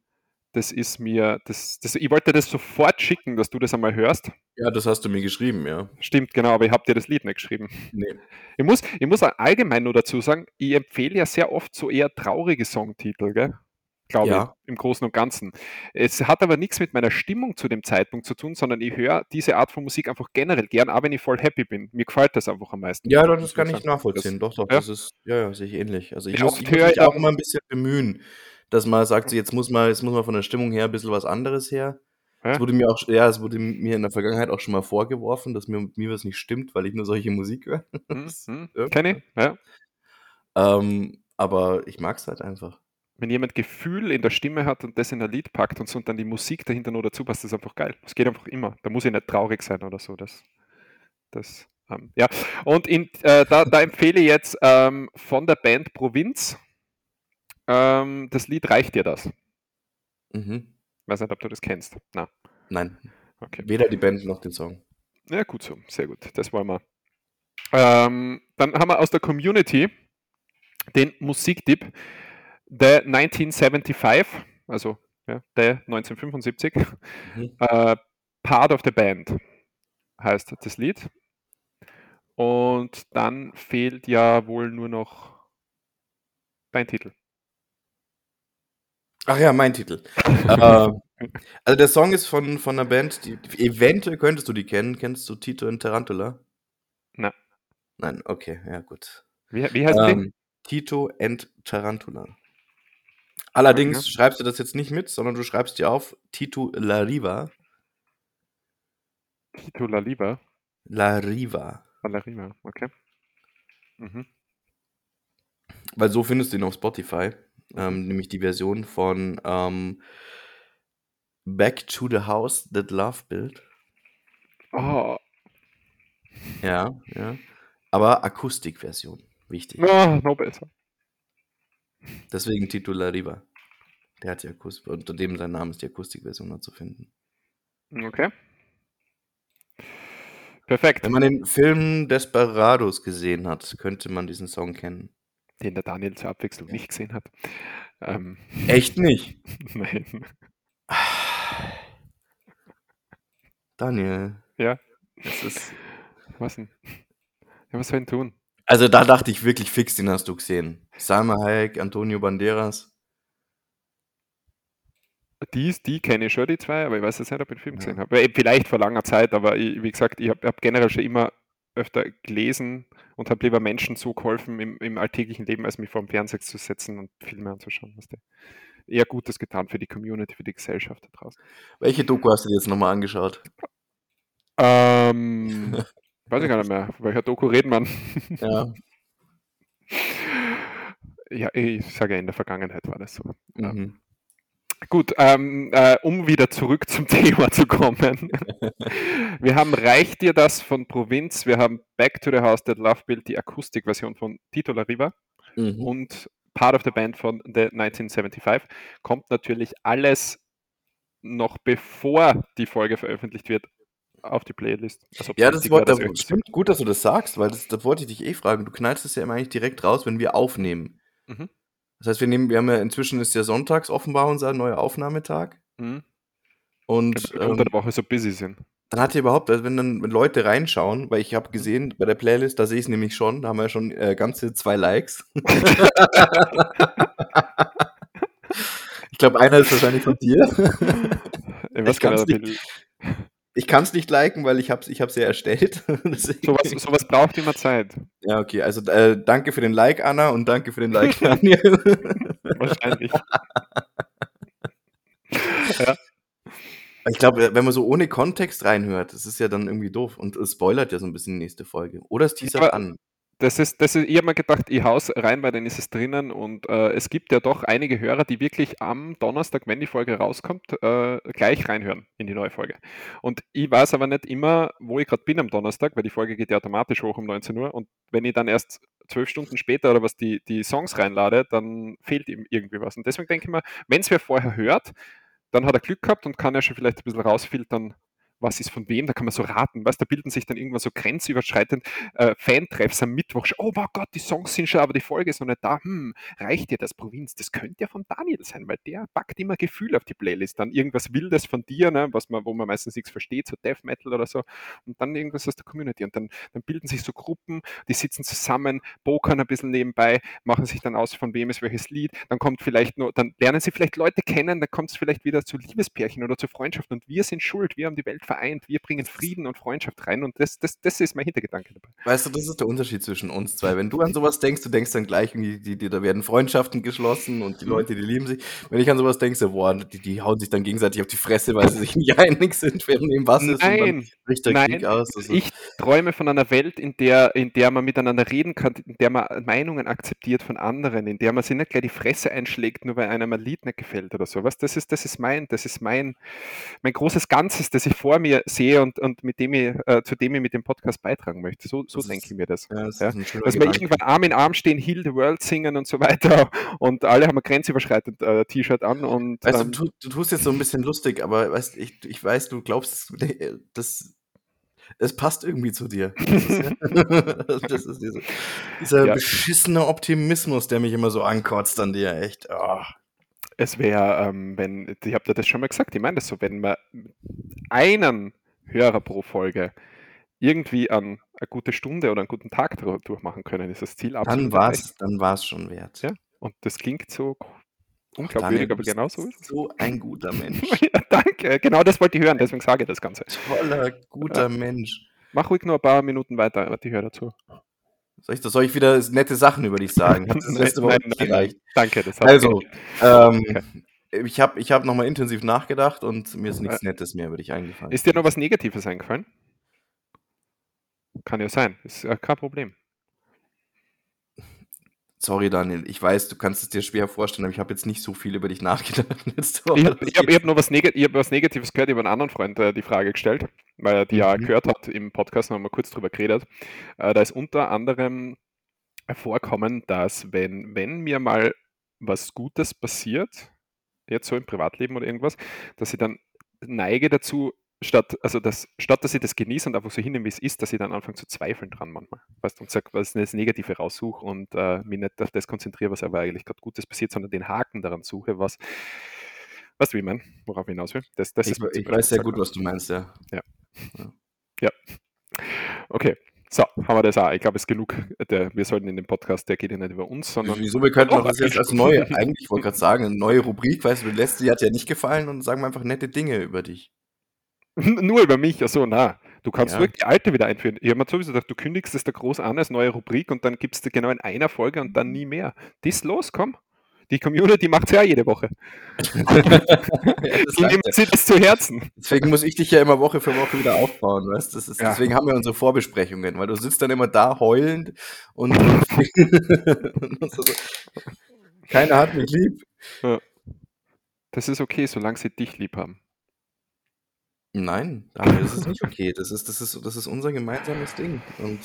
das ist mir, das, das, ich wollte das sofort schicken, dass du das einmal hörst. Ja, das hast du mir geschrieben, ja. Stimmt, genau, aber ich habe dir das Lied nicht geschrieben. Nee. Ich muss, ich muss allgemein nur dazu sagen, ich empfehle ja sehr oft so eher traurige Songtitel, gell? Glaube ja. ich, im Großen und Ganzen. Es hat aber nichts mit meiner Stimmung zu dem Zeitpunkt zu tun, sondern ich höre diese Art von Musik einfach generell gern, auch wenn ich voll happy bin. Mir gefällt das einfach am meisten. Ja, das kann ich nachvollziehen. Das, doch, doch, ja? das ist, ja, ja, sehe ich ähnlich. Also ich, muss, ich muss mich auch immer ein bisschen bemühen, dass man sagt, jetzt muss man, jetzt muss man von der Stimmung her ein bisschen was anderes her. Es wurde mir auch, ja, es wurde mir in der Vergangenheit auch schon mal vorgeworfen, dass mir, mir was nicht stimmt, weil ich nur solche Musik höre. Mhm, mhm. ja. Kenn ich, ja. Ähm, aber ich mag es halt einfach wenn jemand Gefühl in der Stimme hat und das in ein Lied packt und so und dann die Musik dahinter nur dazu passt, das ist einfach geil. Das geht einfach immer. Da muss ich nicht traurig sein oder so. Das, das, ähm, ja. Und in, äh, da, da, empfehle ich jetzt ähm, von der Band Provinz ähm, das Lied Reicht dir das? Mhm. Weiß nicht, ob du das kennst. Na. Nein. Okay. Weder die Band noch den Song. Ja, gut so. Sehr gut. Das wollen wir. Ähm, dann haben wir aus der Community den Musiktipp. The 1975, also ja, The 1975, mhm. äh, Part of the Band heißt das Lied. Und dann fehlt ja wohl nur noch dein Titel. Ach ja, mein Titel. äh, also der Song ist von, von einer Band, die eventuell könntest du die kennen. Kennst du Tito und Tarantula? Nein. Nein, okay, ja gut. Wie, wie heißt ähm, die? Tito and Tarantula. Allerdings okay. schreibst du das jetzt nicht mit, sondern du schreibst dir auf Tito La Riva. Tito La Riva? La Riva. Ah, La Riva, okay. Mhm. Weil so findest du ihn auf Spotify. Ähm, nämlich die Version von ähm, Back to the House That Love Built. Oh. Ja, ja. Aber Akustikversion. Wichtig. Ah, noch besser. Deswegen Titular Riva. Der hat die Akustik, unter dem sein Name ist die Akustikversion noch zu finden. Okay. Perfekt. Wenn man den Film Desperados gesehen hat, könnte man diesen Song kennen. Den der Daniel zur Abwechslung nicht gesehen hat. Ähm. Echt nicht? Nein. Daniel. Ja. Das ist. Was denn? Ja, was soll ich denn tun? Also da dachte ich wirklich fix, den hast du gesehen. Salma Hayek, Antonio Banderas. Die, die kenne ich schon, die zwei, aber ich weiß jetzt nicht, ob ich den Film ja. gesehen habe. Vielleicht vor langer Zeit, aber ich, wie gesagt, ich habe hab generell schon immer öfter gelesen und habe lieber Menschen so geholfen im, im, alltäglichen Leben, als mich vor dem Fernseher zu setzen und Filme anzuschauen. Was eher Gutes getan für die Community, für die Gesellschaft da draußen. Welche Doku hast du dir jetzt nochmal angeschaut? Ähm, weiß ich gar nicht mehr. Welcher Doku reden man? Ja. ja, ich sage ja, in der Vergangenheit war das so. Mhm. Gut, ähm, äh, um wieder zurück zum Thema zu kommen. wir haben Reich dir das von Provinz, wir haben Back to the House That Love Built, die Akustikversion von Tito La Riva Mhm. und Part of the Band von The 1975. Kommt natürlich alles noch bevor die Folge veröffentlicht wird auf die Playlist. Also Ja, das das da, stimmt gut, dass du das sagst, weil das, das wollte ich dich eh fragen. Du knallst es ja immer eigentlich direkt raus, wenn wir aufnehmen. Mhm. Das heißt, wir nehmen, wir haben ja inzwischen ist ja sonntags offenbar unser neuer Aufnahmetag. Mhm. Und wir unter der Woche so busy sind. dann hat ihr überhaupt, also wenn dann Leute reinschauen, weil ich habe gesehen bei der Playlist, da sehe ich es nämlich schon, da haben wir ja schon äh, ganze zwei Likes. ich glaube, einer ist wahrscheinlich von dir. Ich weiß gar kann's nicht, Ich kann es nicht liken, weil ich habe es ich hab's ja erstellt. Sowas, sowas braucht immer Zeit. Ja, okay. Also äh, danke für den Like, Anna, und danke für den Like, Daniel. Wahrscheinlich. ich glaube, wenn man so ohne Kontext reinhört, das ist ja dann irgendwie doof. Und es spoilert ja so ein bisschen die nächste Folge. Oder es teasert an. Das ist, das ist, ich habe mir gedacht, ich haus rein, weil dann ist es drinnen und äh, es gibt ja doch einige Hörer, die wirklich am Donnerstag, wenn die Folge rauskommt, äh, gleich reinhören in die neue Folge. Und ich weiß aber nicht immer, wo ich gerade bin am Donnerstag, weil die Folge geht ja automatisch hoch um 19 Uhr und wenn ich dann erst zwölf Stunden später oder was die, die Songs reinlade, dann fehlt ihm irgendwie was. Und deswegen denke ich mir, wenn es wer vorher hört, dann hat er Glück gehabt und kann ja schon vielleicht ein bisschen rausfiltern, was ist von wem, da kann man so raten, weißt da bilden sich dann irgendwann so grenzüberschreitend äh, Fantreffs am Mittwoch. Oh mein Gott, die Songs sind schon, aber die Folge ist noch nicht da. Hm, reicht dir das Provinz? Das könnte ja von Daniel sein, weil der packt immer Gefühl auf die Playlist. Dann irgendwas Wildes von dir, ne, was man, wo man meistens nichts versteht, so Death Metal oder so, und dann irgendwas aus der Community. Und dann, dann bilden sich so Gruppen, die sitzen zusammen, pokern ein bisschen nebenbei, machen sich dann aus, von wem ist welches Lied. Dann kommt vielleicht nur, dann lernen sie vielleicht Leute kennen, dann kommt es vielleicht wieder zu Liebespärchen oder zu Freundschaften. Und wir sind schuld, wir haben die Welt vereint, wir bringen Frieden und Freundschaft rein. Und das, das, das ist mein Hintergedanke dabei. Weißt du, das ist der Unterschied zwischen uns zwei. Wenn du an sowas denkst, du denkst dann gleich, die, die, da werden Freundschaften geschlossen und die Mhm. Leute, die lieben sich. Wenn ich an sowas denke, so, boah, die, die hauen sich dann gegenseitig auf die Fresse, weil sie sich nicht einig sind, wer neben was ist. Und dann Nein, bricht der nein, Krieg aus. Also, ich träume von einer Welt, in der, in der man miteinander reden kann, in der man Meinungen akzeptiert von anderen, in der man sich nicht gleich die Fresse einschlägt, nur weil einem ein Lied nicht gefällt oder sowas. Das ist, das ist mein, das ist mein, mein großes Ganzes, das ich vor mir sehe und, und mit dem ich, äh, zu dem ich mit dem Podcast beitragen möchte. So, so Das denke ist- ich mir das. ja, das Ja, Dass wir irgendwann Arm in Arm stehen, Heal the World singen und so weiter und alle haben ein grenzüberschreitend äh, T-Shirt an und Weißt du, ähm, du, du tust jetzt so ein bisschen lustig, aber weißt, ich, ich weiß, du glaubst, das, es passt irgendwie zu dir. Das ist, ja, das ist diese, dieser Ja. beschissene Optimismus, der mich immer so ankotzt an dir. Echt. Oh. Es wäre, ähm, wenn, ich habe dir das schon mal gesagt, ich meine das so, wenn man einen Hörer pro Folge irgendwie an eine gute Stunde oder einen guten Tag durchmachen können, ist das Ziel Dann absolut war erreicht. es dann war's schon wert. Ja. Und das klingt so unglaubwürdig, aber genau so ist es. so ein guter Mensch. ja, danke, genau das wollte ich hören, deswegen sage ich das Ganze. Toller, guter Mensch. Mach ruhig nur ein paar Minuten weiter, warte, ich höre dazu. Soll ich, soll ich wieder nette Sachen über dich sagen? Hat das Nein, letzte Woche nein, nein, gereicht? Danke, das hat Also, ähm, ich habe ich hab nochmal intensiv nachgedacht und mir ist nichts Nettes mehr über dich eingefallen. Ist dir noch was Negatives eingefallen? Kann ja sein, ist äh, kein Problem. Sorry, Daniel, ich weiß, du kannst es dir schwer vorstellen, aber ich habe jetzt nicht so viel über dich nachgedacht. Ich habe ich hab, hab noch was, Neg hab was Negatives gehört, ich habe einen anderen Freund äh, die Frage gestellt, weil er die ja Mhm. gehört hat im Podcast, haben wir kurz drüber geredet. Äh, da ist unter anderem vorkommen, dass wenn, wenn mir mal was Gutes passiert, jetzt so im Privatleben oder irgendwas, dass ich dann neige dazu, statt, also das, statt dass ich das genieße und einfach so hinnehme, wie es ist, dass ich dann anfange zu zweifeln dran manchmal. Weißt du, und sage, was ist das Negative raussuche und äh, mich nicht auf das konzentriere, was aber eigentlich gerade Gutes passiert, sondern den Haken daran suche, was, du, wie ich meine, worauf ich hinaus will? Das, das Ich, ist ich weiß sehr gut, was du meinst, ja. Okay, so, haben wir das auch. Ich glaube, es ist genug. Der, wir sollten in dem Podcast, der geht ja nicht über uns, sondern Wieso, wir könnten auch das jetzt als neue, eigentlich, ich wollte gerade sagen, eine neue Rubrik, weißt du, die letzte, die hat ja nicht gefallen und sagen wir einfach nette Dinge über dich. nur über mich. Achso, na, du kannst Ja. ruhig die alte wieder einführen. Ich habe mir sowieso gedacht, du kündigst es da groß an als neue Rubrik und dann gibst du genau in einer Folge und dann nie mehr. Das ist los, komm. Die Community macht es ja jede Woche. ja, die nehmen sie das zu Herzen. Deswegen muss ich dich ja immer Woche für Woche wieder aufbauen, weißt das ist, ja. Deswegen haben wir unsere Vorbesprechungen, weil du sitzt dann immer da heulend und, keiner hat mich lieb. Ja. Das ist okay, solange sie dich lieb haben. Nein, das ist nicht okay. Das ist, das ist, das ist unser gemeinsames Ding. Und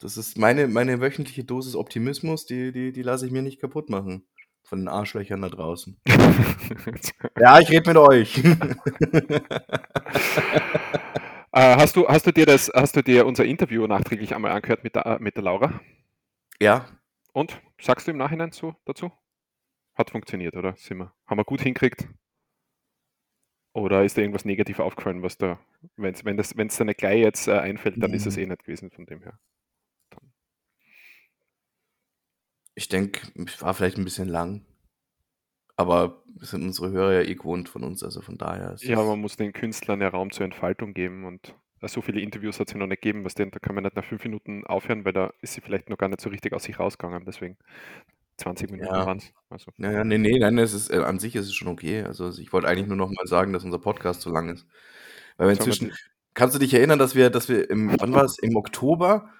das ist meine, meine wöchentliche Dosis Optimismus, die, die, die lasse ich mir nicht kaputt machen. Von den Arschlöchern da draußen. ja, ich rede mit euch. äh, hast, du, hast, du dir das, hast du dir unser Interview nachträglich einmal angehört mit der, mit der Laura? Ja. Und? Sagst du im Nachhinein so dazu? Hat funktioniert, oder? Sind wir, haben wir gut hingekriegt? Oder ist da irgendwas negativ aufgefallen, was da, wenn's, wenn es wenn da nicht gleich jetzt äh, einfällt, dann mhm. ist es eh nicht gewesen von dem her. Dann. Ich denke, es war vielleicht ein bisschen lang. Aber sind unsere Hörer ja eh gewohnt von uns, also von daher. Ja, man muss den Künstlern ja Raum zur Entfaltung geben und äh, so viele Interviews hat sie noch nicht gegeben, was denn, da kann man nicht nach fünf Minuten aufhören, weil da ist sie vielleicht noch gar nicht so richtig aus sich rausgegangen. Deswegen 20 Minuten ja. waren es. Also. Ja, nee, nee, nein, es ist, äh, an sich ist es schon okay. Also ich wollte eigentlich nur noch mal sagen, dass unser Podcast zu lang ist. Weil wir inzwischen, kannst du dich erinnern, dass wir, dass wir im, wann war es, im Oktober,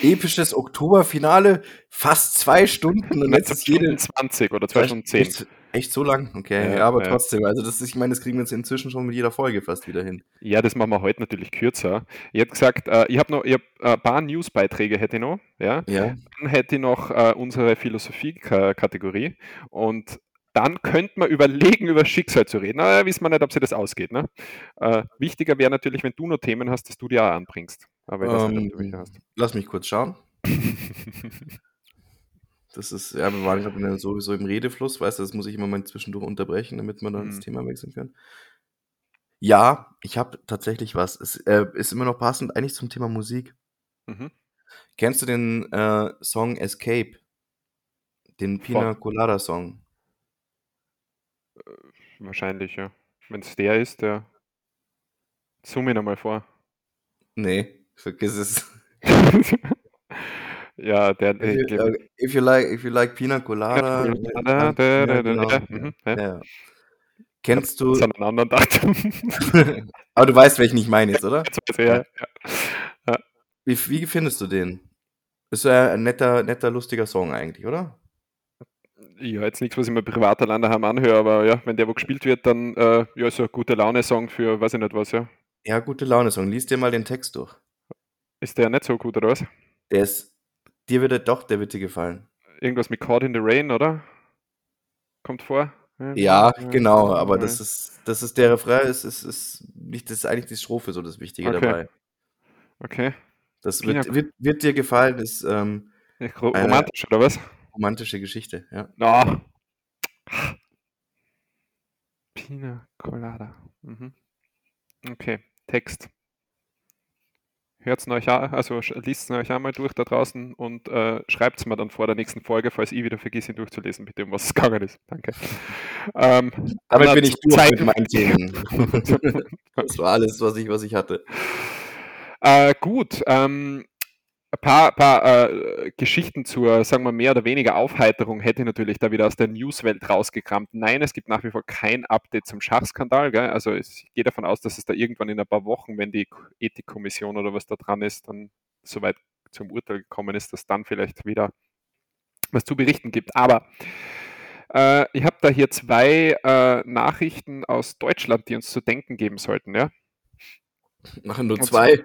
episches Oktoberfinale, fast zwei Stunden und jetzt ist jede 20 oder zwei Stunden 10. Echt so lang? Okay, ja, ja aber ja. trotzdem, also das ist, ich meine, das kriegen wir jetzt inzwischen schon mit jeder Folge fast wieder hin. Ja, das machen wir heute natürlich kürzer. Ich hätte gesagt, äh, ich habe noch ich hab, äh, ein paar Newsbeiträge hätte ich noch, ja. ja. Dann hätte ich noch äh, unsere Philosophie-Kategorie und dann könnte man überlegen, über Schicksal zu reden. Aber wissen wir nicht, ob sich das ausgeht. Ne? Äh, wichtiger wäre natürlich, wenn du noch Themen hast, dass du die auch anbringst. Aber ähm, nicht, lass mich kurz schauen. Das ist, ja, wir waren gerade sowieso im Redefluss, weißt du, das muss ich immer mal zwischendurch unterbrechen, damit wir dann mhm. das Thema wechseln können. Ja, ich habe tatsächlich was. Es äh, ist immer noch passend eigentlich zum Thema Musik. Mhm. Kennst du den äh, Song Escape? Den Pina Colada Song? Äh, wahrscheinlich, ja. Wenn es der ist, der. Zoom ihn einmal vor. Nee, vergiss es. Ja, der. If you, uh, if you like, if you like Pina Colada. Colada da, da, da, ja, genau. mhm, ja. Kennst du. Das an einem anderen Datum. Aber du weißt, welchen ich meine jetzt, oder? Ja, ja. Wie, wie findest du den? Ist ja ein netter, netter, lustiger Song eigentlich, oder? Ja, jetzt nichts, was ich mir privat alleine daheim anhöre, aber ja, wenn der wo gespielt wird, dann äh, ja, ist ein gute Laune-Song für weiß ich nicht was, ja. Ja, gute Laune-Song. Lies dir mal den Text durch. Ist der nicht so gut, oder was? Der ist Dir würde doch, der wird dir gefallen. Irgendwas mit Caught in the Rain, oder? Kommt vor? Ja, genau, aber das ist, das ist der Refrain, ist, ist, ist nicht, das ist eigentlich die Strophe so das Wichtige okay. dabei. Okay. Das wird, wird, wird dir gefallen, ist ähm, romantisch, oder was? Romantische Geschichte, ja. Oh. Pina Colada. Mhm. Okay, Text hört es euch an, also liest es euch einmal durch da draußen und äh, schreibt es mir dann vor der nächsten Folge, falls ich wieder vergesse, ihn durchzulesen, mit dem, was es gegangen ist. Danke. Ähm, Damit bin ich durch mit meinen Themen. das war alles, was ich, was ich hatte. Äh, gut, ähm, ein paar, paar äh, Geschichten zur, sagen wir, mehr oder weniger Aufheiterung hätte ich natürlich da wieder aus der Newswelt rausgekramt. Nein, es gibt nach wie vor kein Update zum Schachskandal. Gell? Also ich gehe davon aus, dass es da irgendwann in ein paar Wochen, wenn die Ethikkommission oder was da dran ist, dann soweit zum Urteil gekommen ist, dass dann vielleicht wieder was zu berichten gibt. Aber äh, ich habe da hier zwei äh, Nachrichten aus Deutschland, die uns zu denken geben sollten. Ja? Machen nur zwei.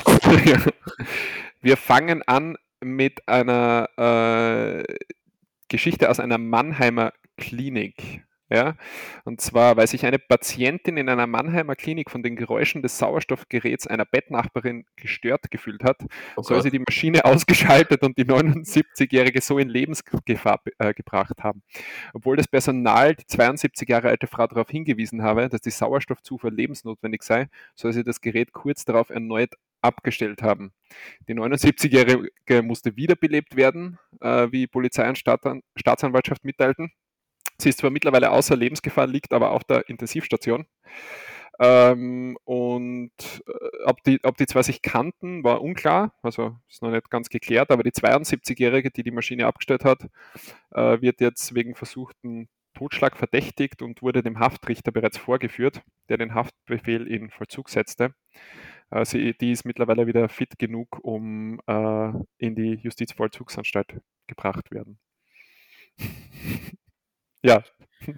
Wir fangen an mit einer äh, Geschichte aus einer Mannheimer Klinik. Ja, und zwar, weil sich eine Patientin in einer Mannheimer Klinik von den Geräuschen des Sauerstoffgeräts einer Bettnachbarin gestört gefühlt hat, oh soll sie die Maschine ausgeschaltet und die 79-Jährige so in Lebensgefahr äh, gebracht haben. Obwohl das Personal die 72 Jahre alte Frau darauf hingewiesen habe, dass die Sauerstoffzufuhr lebensnotwendig sei, soll sie das Gerät kurz darauf erneut abgestellt haben. Die 79-Jährige musste wiederbelebt werden, äh, wie Polizei und Staatsanwaltschaft mitteilten. Sie ist zwar mittlerweile außer Lebensgefahr, liegt aber auf der Intensivstation. Ähm, und äh, ob, die, ob die zwei sich kannten, war unklar. Also ist noch nicht ganz geklärt. Aber die 72-Jährige, die die Maschine abgestellt hat, äh, wird jetzt wegen versuchten Totschlag verdächtigt und wurde dem Haftrichter bereits vorgeführt, der den Haftbefehl in Vollzug setzte. Äh, sie, die ist mittlerweile wieder fit genug, um äh, in die Justizvollzugsanstalt gebracht werden. ja.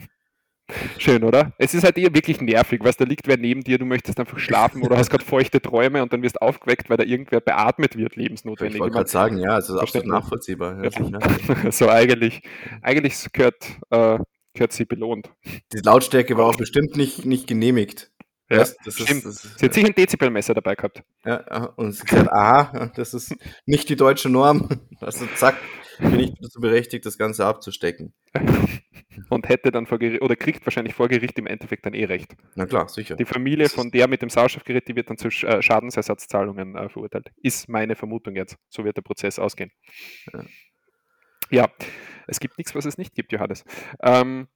Schön, oder? Es ist halt eher wirklich nervig, weil da liegt wer neben dir, du möchtest einfach schlafen oder hast gerade feuchte Träume und dann wirst aufgeweckt, weil da irgendwer beatmet wird, lebensnotwendig. Ich wollte gerade sagen, ja, es ist absolut nachvollziehbar. Ja. so eigentlich, eigentlich gehört, äh, gehört sie belohnt. Die Lautstärke war auch bestimmt nicht, nicht genehmigt. Ja, das, das stimmt. Ist, das, sie hat sicher ein Dezibelmesser dabei gehabt. Ja, und sie gesagt, aha, das ist nicht die deutsche Norm. Also zack, bin ich dazu berechtigt, das Ganze abzustecken. Und hätte dann vor Gericht, oder kriegt wahrscheinlich vor Gericht im Endeffekt dann eh recht. Na klar, sicher. Die Familie von der mit dem Sauerstoffgerät, die wird dann zu äh, Schadensersatzzahlungen äh, verurteilt. Ist meine Vermutung jetzt. So wird der Prozess ausgehen. Ja, ja. es gibt nichts, was es nicht gibt, Johannes. Ähm,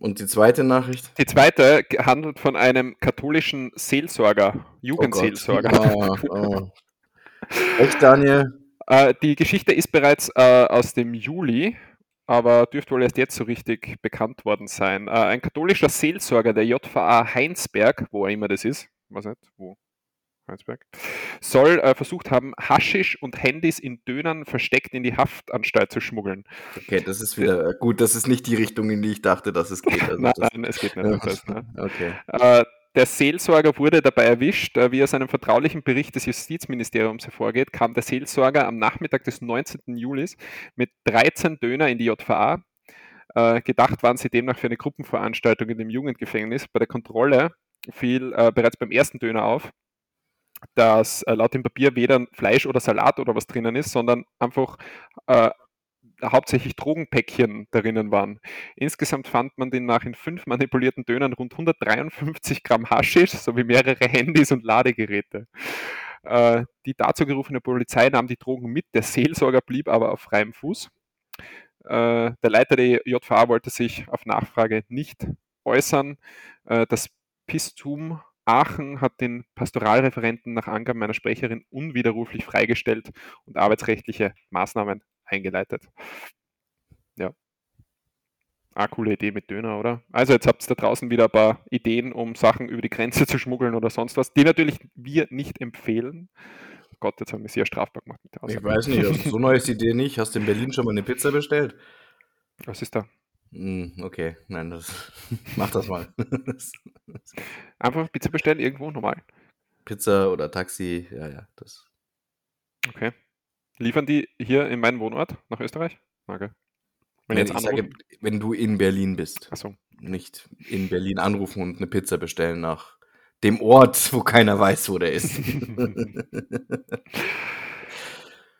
und die zweite Nachricht? Die zweite handelt von einem katholischen Seelsorger, Jugendseelsorger. Oh, oh, oh. Echt, Daniel? Äh, die Geschichte ist bereits äh, aus dem Juli, aber dürfte wohl erst jetzt so richtig bekannt worden sein. Äh, ein katholischer Seelsorger der JVA Heinsberg, wo er immer das ist, weiß nicht, wo Heinsberg, soll äh, versucht haben, Haschisch und Handys in Dönern versteckt in die Haftanstalt zu schmuggeln. Okay, das ist wieder äh, gut. Das ist nicht die Richtung, in die ich dachte, dass es geht. Also nein, nein, es geht nicht. Das, ne? okay. Äh, der Seelsorger wurde dabei erwischt. Äh, wie aus einem vertraulichen Bericht des Justizministeriums hervorgeht, kam der Seelsorger am Nachmittag des 19. Julis mit 13 Döner in die JVA. Äh, gedacht waren sie demnach für eine Gruppenveranstaltung in dem Jugendgefängnis. Bei der Kontrolle fiel äh, bereits beim ersten Döner auf, dass äh, laut dem Papier weder Fleisch oder Salat oder was drinnen ist, sondern einfach äh, hauptsächlich Drogenpäckchen darinnen waren. Insgesamt fand man demnach in fünf manipulierten Dönern rund 153 Gramm Haschisch sowie mehrere Handys und Ladegeräte. Äh, die dazu gerufene Polizei nahm die Drogen mit, der Seelsorger blieb aber auf freiem Fuß. Äh, der Leiter der JVA wollte sich auf Nachfrage nicht äußern. Äh, das Pistum Aachen hat den Pastoralreferenten nach Angaben meiner Sprecherin unwiderruflich freigestellt und arbeitsrechtliche Maßnahmen eingeleitet. Ja. Ah, coole Idee mit Döner, oder? Also jetzt habt ihr da draußen wieder ein paar Ideen, um Sachen über die Grenze zu schmuggeln oder sonst was, die natürlich wir nicht empfehlen. Oh Gott, jetzt haben wir sehr strafbar gemacht mit der Aussage. Ich weiß nicht, also so neues Idee nicht. Hast du in Berlin schon mal eine Pizza bestellt? Was ist da? Hm, okay, nein, das mach das mal. Einfach Pizza bestellen irgendwo normal. Pizza oder Taxi, ja, ja, das. Okay. Liefern die hier in meinen Wohnort nach Österreich? Okay. Wenn, nee, ich sage, wenn du in Berlin bist. Achso. Nicht in Berlin anrufen und eine Pizza bestellen nach dem Ort, wo keiner weiß, wo der ist.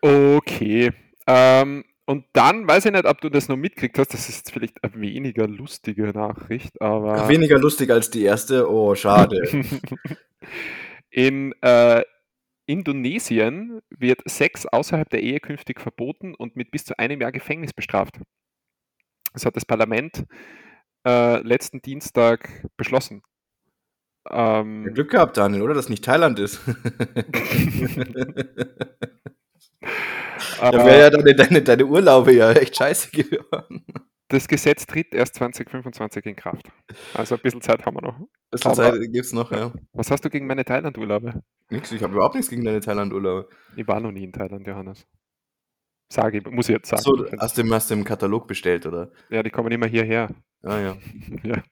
okay. Ähm, und dann weiß ich nicht, ob du das noch mitkriegt hast. Das ist vielleicht eine weniger lustige Nachricht, aber. Weniger lustig als die erste? Oh, schade. In äh, Indonesien wird Sex außerhalb der Ehe künftig verboten und mit bis zu einem Jahr Gefängnis bestraft. Das hat das Parlament äh, letzten Dienstag beschlossen. Ähm, Glück gehabt, Daniel, oder? Dass nicht Thailand ist. Da wäre ja deine, deine, deine Urlaube ja echt scheiße geworden. Das Gesetz tritt erst 2025 in Kraft. Also ein bisschen Zeit haben wir noch. Ein bisschen Zeit gibt es noch, ja. Was hast du gegen meine Thailand-Urlaube? Nix, ich habe überhaupt nichts gegen deine Thailand-Urlaube. Ich war noch nie in Thailand, Johannes. Sage ich, muss ich jetzt sagen. So, hast du, hast du im Katalog bestellt, oder? Ja, die kommen immer hierher. Ah, ja. ja.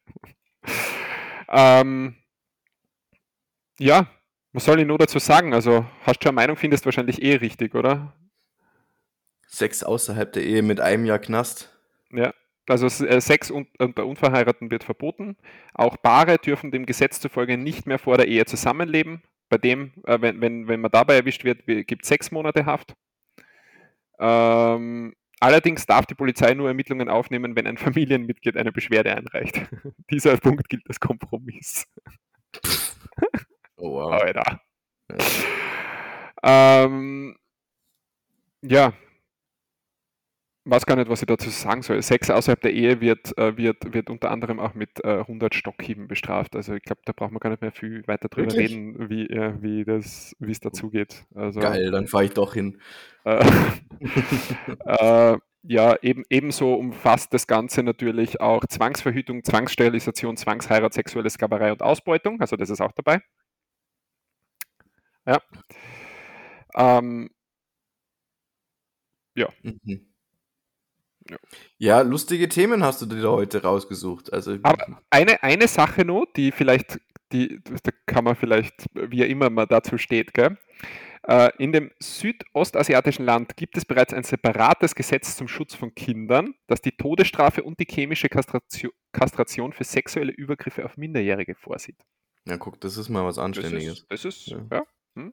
Ähm, ja, was soll ich nur dazu sagen? Also, hast du eine Meinung, findest wahrscheinlich eh richtig, oder? Sex außerhalb der Ehe mit einem Jahr Knast. Ja, also äh, Sex unter Unverheirateten wird verboten. Auch Paare dürfen dem Gesetz zufolge nicht mehr vor der Ehe zusammenleben. Bei dem, äh, wenn, wenn, wenn man dabei erwischt wird, gibt es sechs Monate Haft. Ähm, allerdings darf die Polizei nur Ermittlungen aufnehmen, wenn ein Familienmitglied eine Beschwerde einreicht. Dieser Punkt gilt als Kompromiss. Oh wow. Alter. Ja. Ähm, ja, weiß gar nicht, was ich dazu sagen soll. Sex außerhalb der Ehe wird, äh, wird, wird unter anderem auch mit äh, 100 Stockhieben bestraft. Also ich glaube, da braucht man gar nicht mehr viel weiter drüber Wirklich? reden, wie, äh, wie das, wie es dazu geht. Also, Geil, dann fahre ich doch hin. Äh, äh, ja, eben, ebenso umfasst das Ganze natürlich auch Zwangsverhütung, Zwangssterilisation, Zwangsheirat, sexuelle Sklaverei und Ausbeutung. Also das ist auch dabei. Ja. Ähm, ja. Mhm. Ja. Lustige Themen hast du dir da heute rausgesucht. Also, Aber eine, eine Sache noch, die vielleicht, die, da kann man vielleicht, wie immer man dazu steht, gell? Äh, In dem südostasiatischen Land gibt es bereits ein separates Gesetz zum Schutz von Kindern, das die Todesstrafe und die chemische Kastration, Kastration für sexuelle Übergriffe auf Minderjährige vorsieht. ja, guck, das ist mal was Das Anständiges. ist, das ist, Ja. ja. Hm.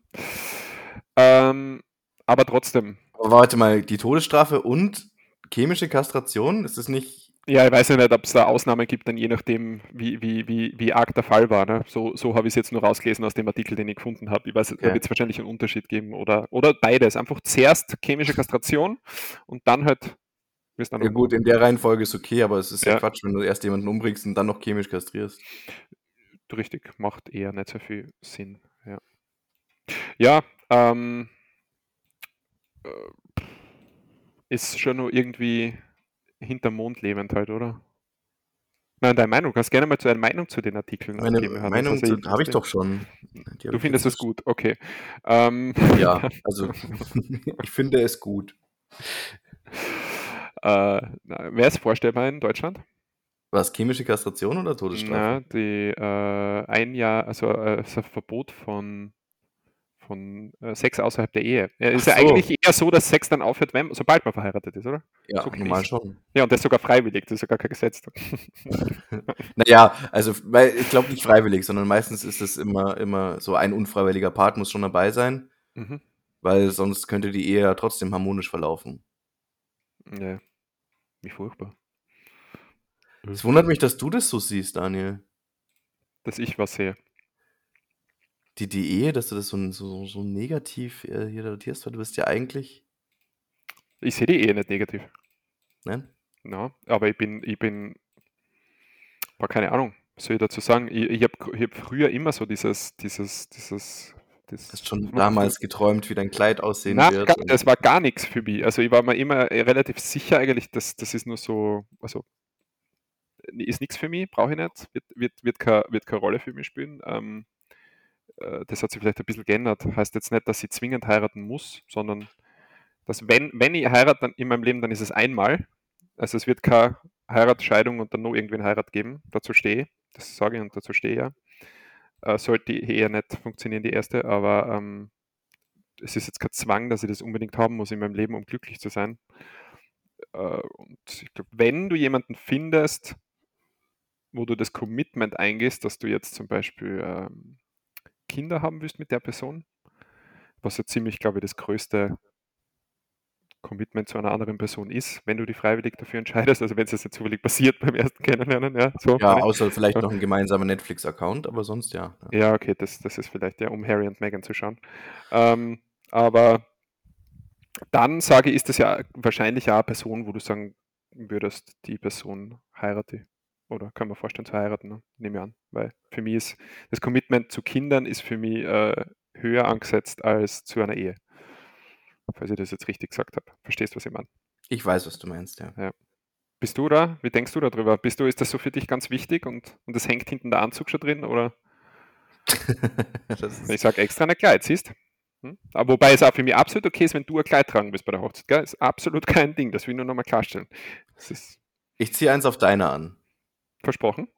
Ähm, aber trotzdem, Aber warte mal, die Todesstrafe und chemische Kastration, ist das nicht. ja, ich weiß ja nicht, ob es da Ausnahmen gibt, dann je nachdem, wie, wie, wie, wie arg der Fall war. Ne? So, so habe ich es jetzt nur rausgelesen aus dem Artikel, den ich gefunden habe. Ich weiß, da Okay. wird es wahrscheinlich einen Unterschied geben oder, oder beides. Einfach zuerst chemische Kastration und dann halt, Ja, gut, in der Reihenfolge ist okay, aber es ist ja, Ja. Quatsch, wenn du erst jemanden umbringst und dann noch chemisch kastrierst. richtig, macht eher nicht so viel Sinn. Ja, ja ähm, äh, ist schon nur irgendwie hinterm Mond lebend halt, oder? Nein, deine Meinung. Kannst gerne mal zu deiner Meinung zu den Artikeln Meine. Hannes. Meinung Also habe ich doch schon. Die Du findest es gut, okay. Ähm, Ja, also ich finde es gut. äh, Wäre es vorstellbar in Deutschland? Was, chemische Kastration oder Todesstrafe? Na, die äh, ein Jahr, also äh, das Verbot von, von äh, Sex außerhalb der Ehe. Ja, ist ja so. eigentlich eher so, dass Sex dann aufhört, wenn, sobald man verheiratet ist, oder? Ja, so normal ist- schon. Ja, und das sogar freiwillig, das ist sogar kein Gesetz. Naja, also weil ich glaube nicht freiwillig, sondern meistens ist es immer, immer so ein unfreiwilliger Part muss schon dabei sein, mhm. weil sonst könnte die Ehe ja trotzdem harmonisch verlaufen. Ja, wie furchtbar. Es wundert mich, dass du das so siehst, Daniel. Dass ich was sehe. Die, Ehe, dass du das so, so, so negativ äh, hier notierst, weil du bist ja eigentlich. Ich sehe die Ehe nicht negativ. Ne? Ja, aber ich bin, ich bin, boah, keine Ahnung, was soll ich dazu sagen? Ich, ich habe ich hab früher immer so dieses, dieses, dieses, das, Hast schon damals geträumt, wie dein Kleid aussehen Nein, wird. gar, das war gar nichts für mich. Also ich war mir immer äh, relativ sicher eigentlich, dass das ist nur so, also ist nichts für mich, brauche ich nicht, wird, wird, wird, keine, wird keine Rolle für mich spielen. Ähm, äh, das hat sich vielleicht ein bisschen geändert. Heißt jetzt nicht, dass ich zwingend heiraten muss, sondern dass wenn, wenn ich heirate dann in meinem Leben, dann ist es einmal. Also es wird keine Heirat, Scheidung und dann noch irgendwen Heirat geben. Dazu stehe ich. Das sage ich und dazu stehe ich ja. Äh, sollte eher nicht funktionieren, die erste, aber ähm, es ist jetzt kein Zwang, dass ich das unbedingt haben muss in meinem Leben, um glücklich zu sein. Äh, und ich glaube, wenn du jemanden findest, wo du das Commitment eingehst, dass du jetzt zum Beispiel ähm, Kinder haben willst mit der Person, was ja ziemlich, glaube ich, das größte Commitment zu einer anderen Person ist, wenn du dich freiwillig dafür entscheidest, also wenn es jetzt zufällig passiert beim ersten Kennenlernen, ja, so. ja, außer vielleicht noch ein gemeinsamer Netflix-Account, aber sonst ja. Ja, okay, das, das ist vielleicht ja, um Harry und Meghan zu schauen. Ähm, aber dann sage ich, ist das ja wahrscheinlich auch eine Person, wo du sagen würdest, die Person heirate. Oder kann man vorstellen zu heiraten, ne? nehme ich an. Weil für mich ist das Commitment zu Kindern ist für mich äh, höher angesetzt als zu einer Ehe. Falls ich das jetzt richtig gesagt habe. Verstehst du, was ich meine? Ich weiß, was du meinst, ja. Bist du da? Wie denkst du darüber? Bist du, ist das so für dich ganz wichtig und, und das hängt hinten der Anzug schon drin? Oder Ich sage extra ein Kleid, siehst hm? Aber wobei es auch für mich absolut okay ist, wenn du ein Kleid tragen willst bei der Hochzeit. Gell? Ist absolut kein Ding, das will ich nur nochmal klarstellen. Ist ich ziehe eins auf deine an. Versprochen.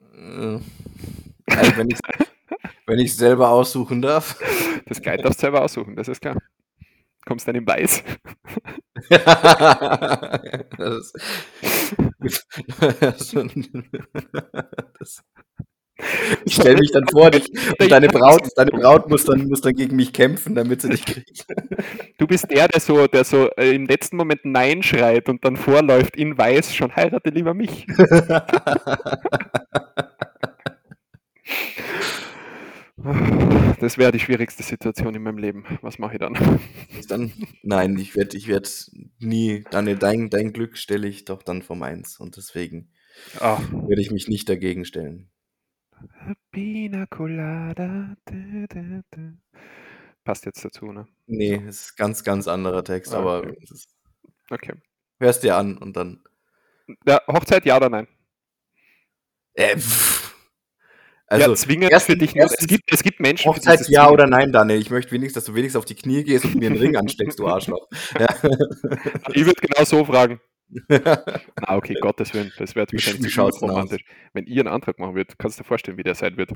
Äh, Also wenn ich wenn ich selber aussuchen darf. Das Kleid darfst du selber aussuchen, das ist klar. Kommst dann in Weiß. das ist, das, ich stelle mich dann vor, dich, und deine Braut, deine Braut muss dann, muss dann gegen mich kämpfen, damit sie dich kriegt. Du bist der, der so, der so äh, im letzten Moment Nein schreit und dann vorläuft in Weiß, schon heirate lieber mich. Das wäre die schwierigste Situation in meinem Leben. Was mache ich dann? Dann, nein, ich werde ich werd nie, Daniel, dein, dein Glück stelle ich doch dann vor meins. Und deswegen Ah, werde ich mich nicht dagegen stellen. Pina Colada. dä, dä, dä. Passt jetzt dazu, ne? Nee, So. es ist ganz, ganz anderer Text, aber okay. es ist, Okay. hörst dir an und dann. Ja, Hochzeit, ja oder nein? Äh, pff. ja, Also, zwingend für erstens, dich. Nur, es, erstens gibt, es gibt Menschen, für Hochzeit es ja zwingend. oder nein, Daniel. Ich möchte wenigstens, dass du wenigstens auf die Knie gehst und mir einen Ring ansteckst, du Arschloch. Ja. Ich würde genau so fragen. Na, okay, Gottes Willen, das wäre wahrscheinlich zu romantisch. Wenn ihr einen Antrag machen würdet, kannst du dir vorstellen, wie der sein wird.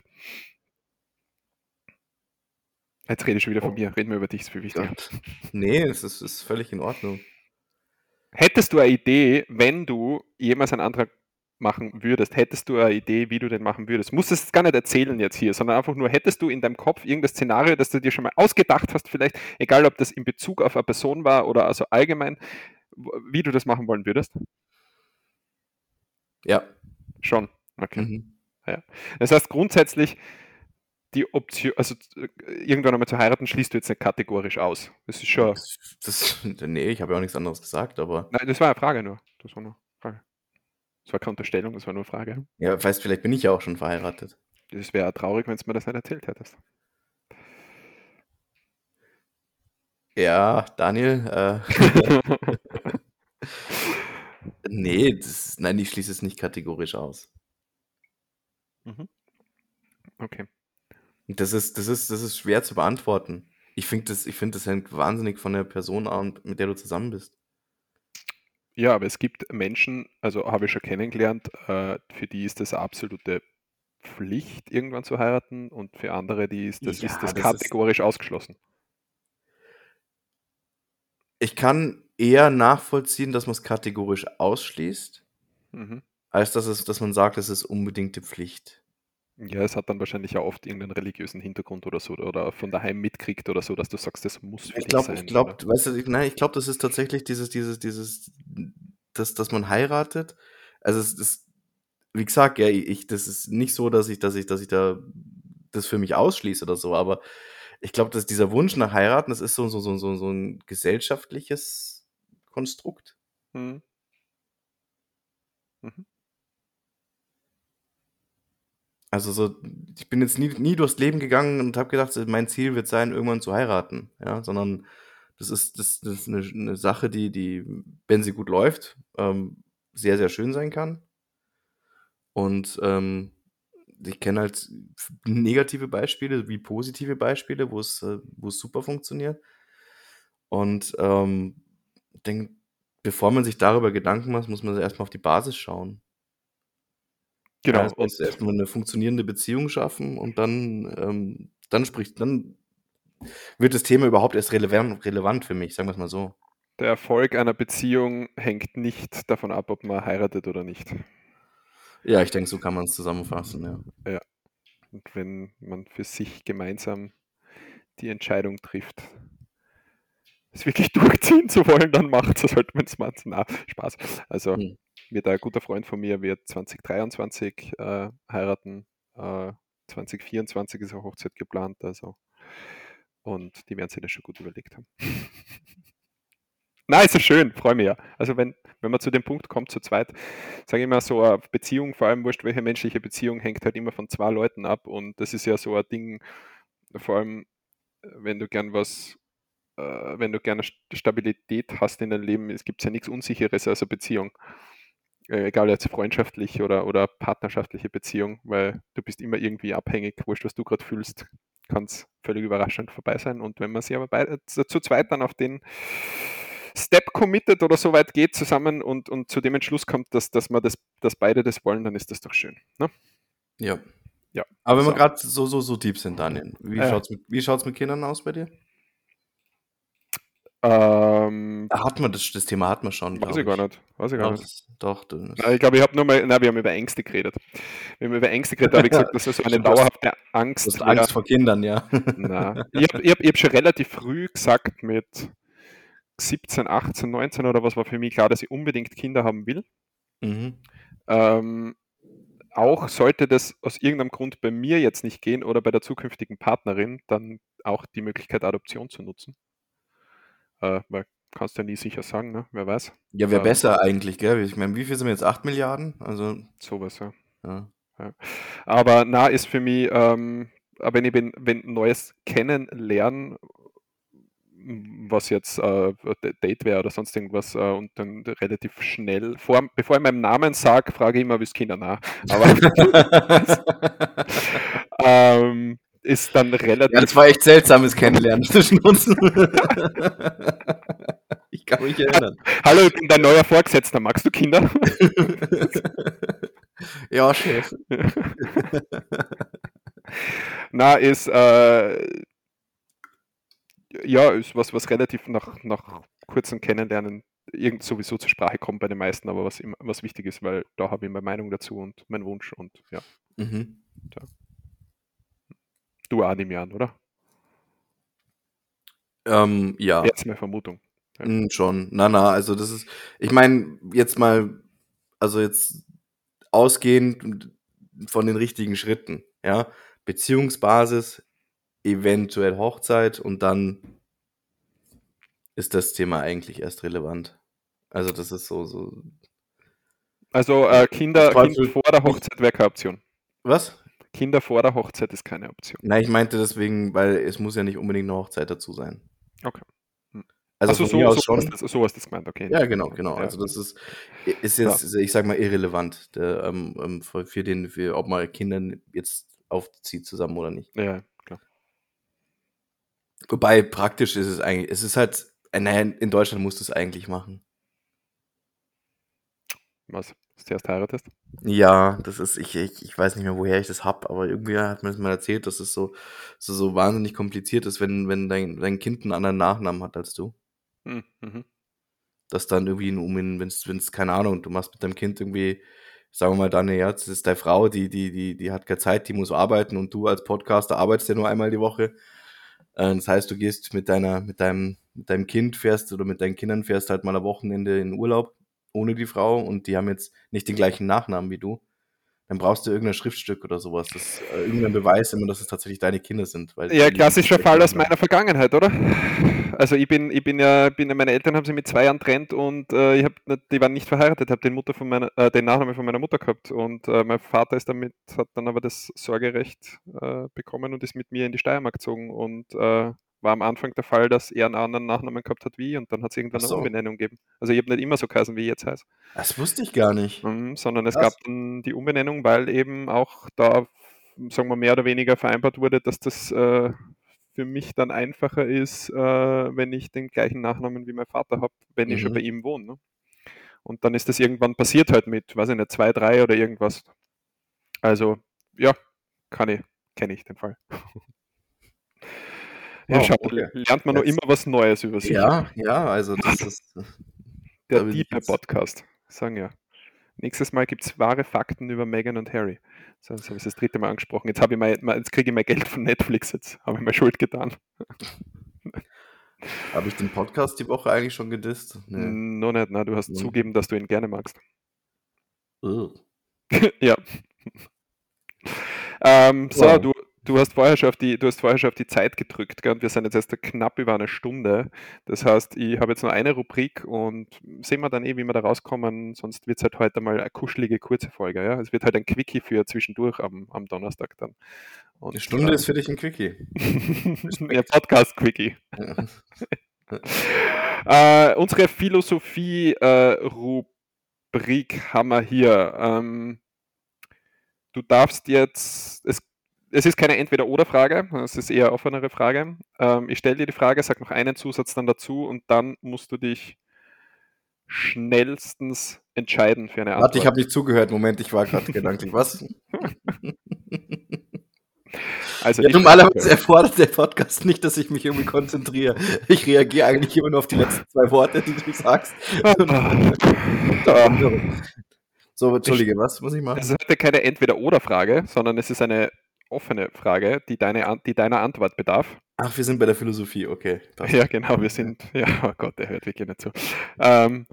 Jetzt rede ich schon wieder von Oh mir, reden wir über dich, ist viel wichtiger. Nee, es ist, ist völlig in Ordnung. Hättest du eine Idee, wenn du jemals einen Antrag machen würdest, hättest du eine Idee, wie du den machen würdest? Musst es gar nicht erzählen jetzt hier, sondern einfach nur, hättest du in deinem Kopf irgendein Szenario, das du dir schon mal ausgedacht hast, vielleicht, egal ob das in Bezug auf eine Person war oder also allgemein, wie du das machen wollen würdest? Ja. Schon. Okay. Mhm. Ja. Das heißt grundsätzlich, die Option, also äh, irgendwann einmal zu heiraten, schließt du jetzt nicht kategorisch aus. Das ist schon. Das, das, nee, ich habe ja auch nichts anderes gesagt, aber Nein, das war eine Frage nur. Das war nur eine Frage. Das war keine Unterstellung, das war nur eine Frage. ja, weißt, vielleicht bin ich ja auch schon verheiratet. Das wäre traurig, wenn du mir das nicht erzählt hättest. Ja, Daniel, äh, nee, das, nein, ich schließe es nicht kategorisch aus. Mhm. Okay. Das ist, das ist, das ist schwer zu beantworten. Ich finde, das, ich finde, das hängt wahnsinnig von der Person an, mit der du zusammen bist. Ja, aber es gibt Menschen, also habe ich schon kennengelernt, äh, für die ist das absolute Pflicht, irgendwann zu heiraten und für andere, die ist das, Ja, ist das das ist, kategorisch ausgeschlossen. Ich kann eher nachvollziehen, dass man es kategorisch ausschließt, Mhm. als dass es, dass man sagt, es ist unbedingte Pflicht. Ja, es hat dann wahrscheinlich ja oft irgendeinen religiösen Hintergrund oder so oder von daheim mitkriegt oder so, dass du sagst, das muss für Ich dich glaube, ich sein, glaube, weißt du, nein, ich glaube, das ist tatsächlich dieses, dieses, dieses, dass, dass man heiratet. Also es ist, wie gesagt, ja, ich, das ist nicht so, dass ich, dass ich, dass ich da das für mich ausschließe oder so, aber ich glaube, dass dieser Wunsch nach heiraten, das ist so, so, so, so, so ein gesellschaftliches Konstrukt. Mhm. Mhm. Also so, ich bin jetzt nie, nie durchs Leben gegangen und habe gedacht, mein Ziel wird sein, irgendwann zu heiraten, ja, sondern das ist, das, das ist eine, eine Sache, die, die, wenn sie gut läuft, ähm, sehr, sehr schön sein kann. Und ähm, ich kenne halt negative Beispiele wie positive Beispiele, wo es, äh, wo es super funktioniert. Und ähm, ich denke, bevor man sich darüber Gedanken macht, muss man erstmal auf die Basis schauen. Ja, Genau, heißt, und erstmal eine funktionierende Beziehung schaffen und dann, ähm, dann spricht, dann wird das Thema überhaupt erst relevant, relevant für mich, sagen wir es mal so. der Erfolg einer Beziehung hängt nicht davon ab, ob man heiratet oder nicht. Ja, ich denke, so kann man es zusammenfassen, ja. Ja. Und wenn man für sich gemeinsam die Entscheidung trifft, es wirklich durchziehen zu wollen, dann macht es halt, wenn es macht. Na, Spaß. Also, Hm. wird ein guter Freund von mir wird 2023 äh, heiraten. Äh, 2024 ist eine Hochzeit geplant, also. Und die werden sich das schon gut überlegt haben. Nein, ist ja schön, freue mich ja. Also wenn, wenn man zu dem Punkt kommt, zu zweit, sage ich immer, so eine Beziehung, vor allem wurscht, welche menschliche Beziehung, hängt halt immer von zwei Leuten ab. Und das ist ja so ein Ding, vor allem, äh, wenn du gern was, äh, wenn du gerne Stabilität hast in deinem Leben, es gibt ja nichts Unsicheres als eine Beziehung. Äh, egal jetzt freundschaftlich oder, oder partnerschaftliche Beziehung, weil du bist immer irgendwie abhängig, wurscht, was du gerade fühlst, kann es völlig überraschend vorbei sein. Und wenn man sich aber zu, zu zweit dann auf den Step committed oder so weit geht zusammen und, und zu dem Entschluss kommt, dass, dass, man das, dass beide das wollen, dann ist das doch schön. Ne? Ja. Ja. Aber wenn So. wir gerade so, so, so deep sind, Daniel, wie Ja. schaut's mit, wie schaut's mit Kindern aus bei dir? Ähm, Da hat man das, das Thema hat man schon, weiß ich gar nicht. Weiß ich gar Doch, nicht. das- doch, das, Na, ich glaube, ich habe nur mal, na, wir haben über Ängste geredet. Wir haben über Ängste geredet, da habe ich gesagt, dass es so eine dauerhafte Angst. Angst vor Kindern, ja. Na, ich habe ich hab, hab schon relativ früh gesagt, mit 17, 18, 19 oder was war für mich klar, dass ich unbedingt Kinder haben will. Mhm. Ähm, auch sollte das aus irgendeinem Grund bei mir jetzt nicht gehen oder bei der zukünftigen Partnerin, dann auch die Möglichkeit, Adoption zu nutzen. Äh, weil kannst du ja nie sicher sagen, ne? wer weiß. Ja, wäre Ähm, besser eigentlich, gell? Ich meine, wie viel sind wir jetzt? 8 Milliarden? Also, sowas, ja. ja. Aber na, ist für mich, ähm, wenn ich bin, wenn Neues kennenlernen, was jetzt äh, Date wäre oder sonst irgendwas äh, und dann relativ schnell, vor, bevor ich meinen Namen sage, frage ich immer, willst Kinder nach. Aber ähm, ist dann relativ. ja, das war echt seltsames Kennenlernen zwischen uns. ich kann mich erinnern. Hallo, ich bin dein neuer Vorgesetzter. Magst du Kinder? ja, Chef. Na, ist äh, ja, ist was, was relativ nach, nach kurzem Kennenlernen irgend sowieso zur Sprache kommt bei den meisten, aber was, immer, was wichtig ist, weil da habe ich meine Meinung dazu und meinen Wunsch und ja, Mhm. du auch an, oder? Ähm, ja. Jetzt meine Vermutung. Ja. Mm, schon. Na, na, also das ist, ich meine, jetzt mal, also jetzt ausgehend von den richtigen Schritten, ja. Beziehungsbasis, eventuell Hochzeit und dann ist das Thema eigentlich erst relevant. Also das ist so, so. Also äh, Kinder, Teufel- Kind vor der Hochzeit wäre keine Option. Was? Kinder vor der Hochzeit ist keine Option. Nein, ich meinte deswegen, weil es muss ja nicht unbedingt eine Hochzeit dazu sein. Okay. Hm. Also Achso, von so, so, schon. hast das, so hast du das gemeint, okay. Ja, genau, genau. Ja. Also das ist, ist jetzt, ich sag mal, irrelevant, der, ähm, ähm, für, den, für, ob man Kinder jetzt aufzieht zusammen oder nicht. Ja. Wobei praktisch ist es eigentlich, es ist halt, äh, naja, in Deutschland musst du es eigentlich machen. Was? Dass du erst heiratest? Ja, das ist, ich, ich, ich weiß nicht mehr, woher ich das hab, aber irgendwie hat mir das mal erzählt, dass es so, so, so wahnsinnig kompliziert ist, wenn, wenn dein, dein Kind einen anderen Nachnamen hat als du. Hm, mhm. dass dann irgendwie ein um wenn es, keine Ahnung, du machst mit deinem Kind irgendwie, sagen wir mal, dann, ja, das ist deine Frau, die, die, die, die hat keine Zeit, die muss arbeiten und du als Podcaster arbeitest ja nur einmal die Woche. Äh, Das heißt, du gehst mit deiner, mit deinem, mit deinem Kind fährst oder mit deinen Kindern fährst halt mal am Wochenende in Urlaub ohne die Frau und die haben jetzt nicht den gleichen Nachnamen wie du. Dann brauchst du irgendein Schriftstück oder sowas, das, äh, irgendein Beweis immer, dass es tatsächlich deine Kinder sind. Ja, klassischer Fall aus meiner Vergangenheit, oder? Also ich bin, ich bin ja, bin ja, meine Eltern haben sich mit zwei Jahren trennt und äh, ich hab, die waren nicht verheiratet, habe den Mutter von meiner, äh, den Nachnamen von meiner Mutter gehabt und äh, mein Vater ist damit, hat dann aber das Sorgerecht äh, bekommen und ist mit mir in die Steiermark gezogen und äh, war am Anfang der Fall, dass er einen anderen Nachnamen gehabt hat wie und dann hat es irgendwann so. eine Umbenennung gegeben. Also ich habe nicht immer so geheißen, wie ich jetzt heiße. Das wusste ich gar nicht. Mhm, sondern es Krass. gab dann die Umbenennung, weil eben auch da, sagen wir, mehr oder weniger vereinbart wurde, dass das äh, für mich dann einfacher ist, äh, wenn ich den gleichen Nachnamen wie mein Vater habe, wenn ich schon Mhm. bei ihm wohne. Ne? Und dann ist das irgendwann passiert halt mit, weiß ich nicht, zwei, drei oder irgendwas. Also, ja, kann ich, kenne ich den Fall. ja, schau, okay. lernt man noch immer was Neues über sich. Ja, ja, also das ist. Der Da Podcast. Sagen ja. Nächstes Mal gibt es wahre Fakten über Meghan und Harry. So, das habe ich das dritte Mal angesprochen. Jetzt, ich mein, jetzt kriege ich mein Geld von Netflix. Jetzt habe ich mir Schuld getan. Habe ich den Podcast die Woche eigentlich schon gedisst? Nee. Noch nicht, na, du hast Mhm. zugeben, dass du ihn gerne magst. Ugh. ja. ähm, so, Wow. du, du hast vorher schon auf die, du hast vorher schon auf die Zeit gedrückt, gell? und wir sind jetzt erst knapp über eine Stunde. Das heißt, ich habe jetzt nur eine Rubrik und sehen wir dann eh, wie wir da rauskommen. Sonst wird es halt heute mal eine kuschelige, kurze Folge. Ja? Es wird halt ein Quickie für zwischendurch am, am Donnerstag dann. Und, Eine Stunde ist für dich ein Quickie. ja, Podcast-Quickie. Ja. Äh, unsere Philosophie-Rubrik haben wir hier. Ähm, du darfst jetzt, es, es ist keine Entweder-Oder-Frage, es ist eher offenere Frage. Ähm, ich stelle dir die Frage, sag noch einen Zusatz dann dazu und dann musst du dich schnellstens entscheiden für eine Antwort. Warte, ich habe nicht zugehört. Moment, ich war gerade gedanklich. Was? also Ja, normalerweise erfordert der Podcast nicht, dass ich mich irgendwie konzentriere. Ich reagiere eigentlich immer nur auf die letzten zwei Worte, die du sagst. Ah, So, entschuldige, was muss ich Es machen? ist heute keine Entweder-Oder-Frage, sondern es ist eine offene Frage, die, deine, die deiner Antwort bedarf. Ach, wir sind bei der Philosophie, okay. passt. Ja, genau, wir sind, ja, oh Gott, der hört wirklich nicht zu. Ähm,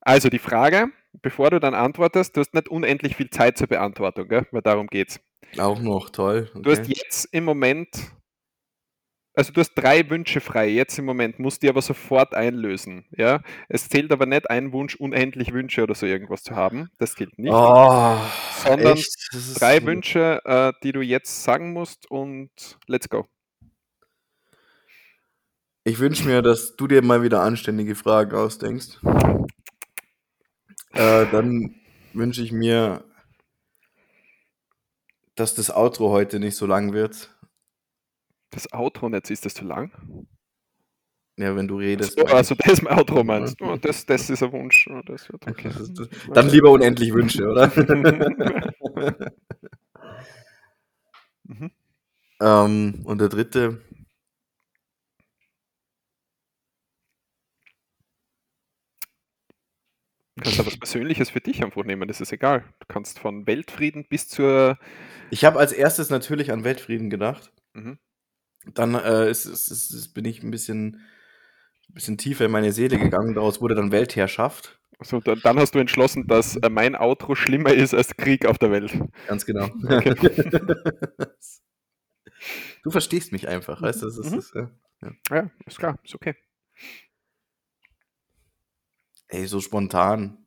also die Frage, bevor du dann antwortest, du hast nicht unendlich viel Zeit zur Beantwortung, gell? weil darum geht's. Auch noch, toll. Du hast jetzt im Moment, also du hast drei Wünsche frei, jetzt im Moment, musst die aber sofort einlösen. Ja? Es zählt aber nicht ein Wunsch, unendlich Wünsche oder so irgendwas zu haben. Das gilt nicht. Oh, sondern drei Wünsche, äh, die du jetzt sagen musst und let's go. Ich wünsche mir, dass du dir mal wieder anständige Fragen ausdenkst. Äh, dann wünsche ich mir, dass das Outro heute nicht so lang wird. Das Outro nicht, ist das zu lang? Ja, wenn du redest. So, also das mein Outro meinst du? Das, das ist ein Wunsch. Das wird okay. Das ist- Dann lieber unendlich Wünsche, oder? Mhm. ähm, und der dritte, Du kannst aber was Persönliches für dich einfach nehmen, das ist egal. Du kannst von Weltfrieden bis zur. ich habe als erstes natürlich an Weltfrieden gedacht. Mhm. Dann äh, ist, ist, ist, bin ich ein bisschen, bisschen tiefer in meine Seele gegangen. Daraus wurde dann Weltherrschaft. So, dann, dann hast du entschlossen, dass äh, mein Outro schlimmer ist als Krieg auf der Welt. Ganz genau. Okay. du verstehst mich einfach, weißt du? Das ist, Mhm. das, ja. Ja, ist klar, ist okay. Ey, so spontan.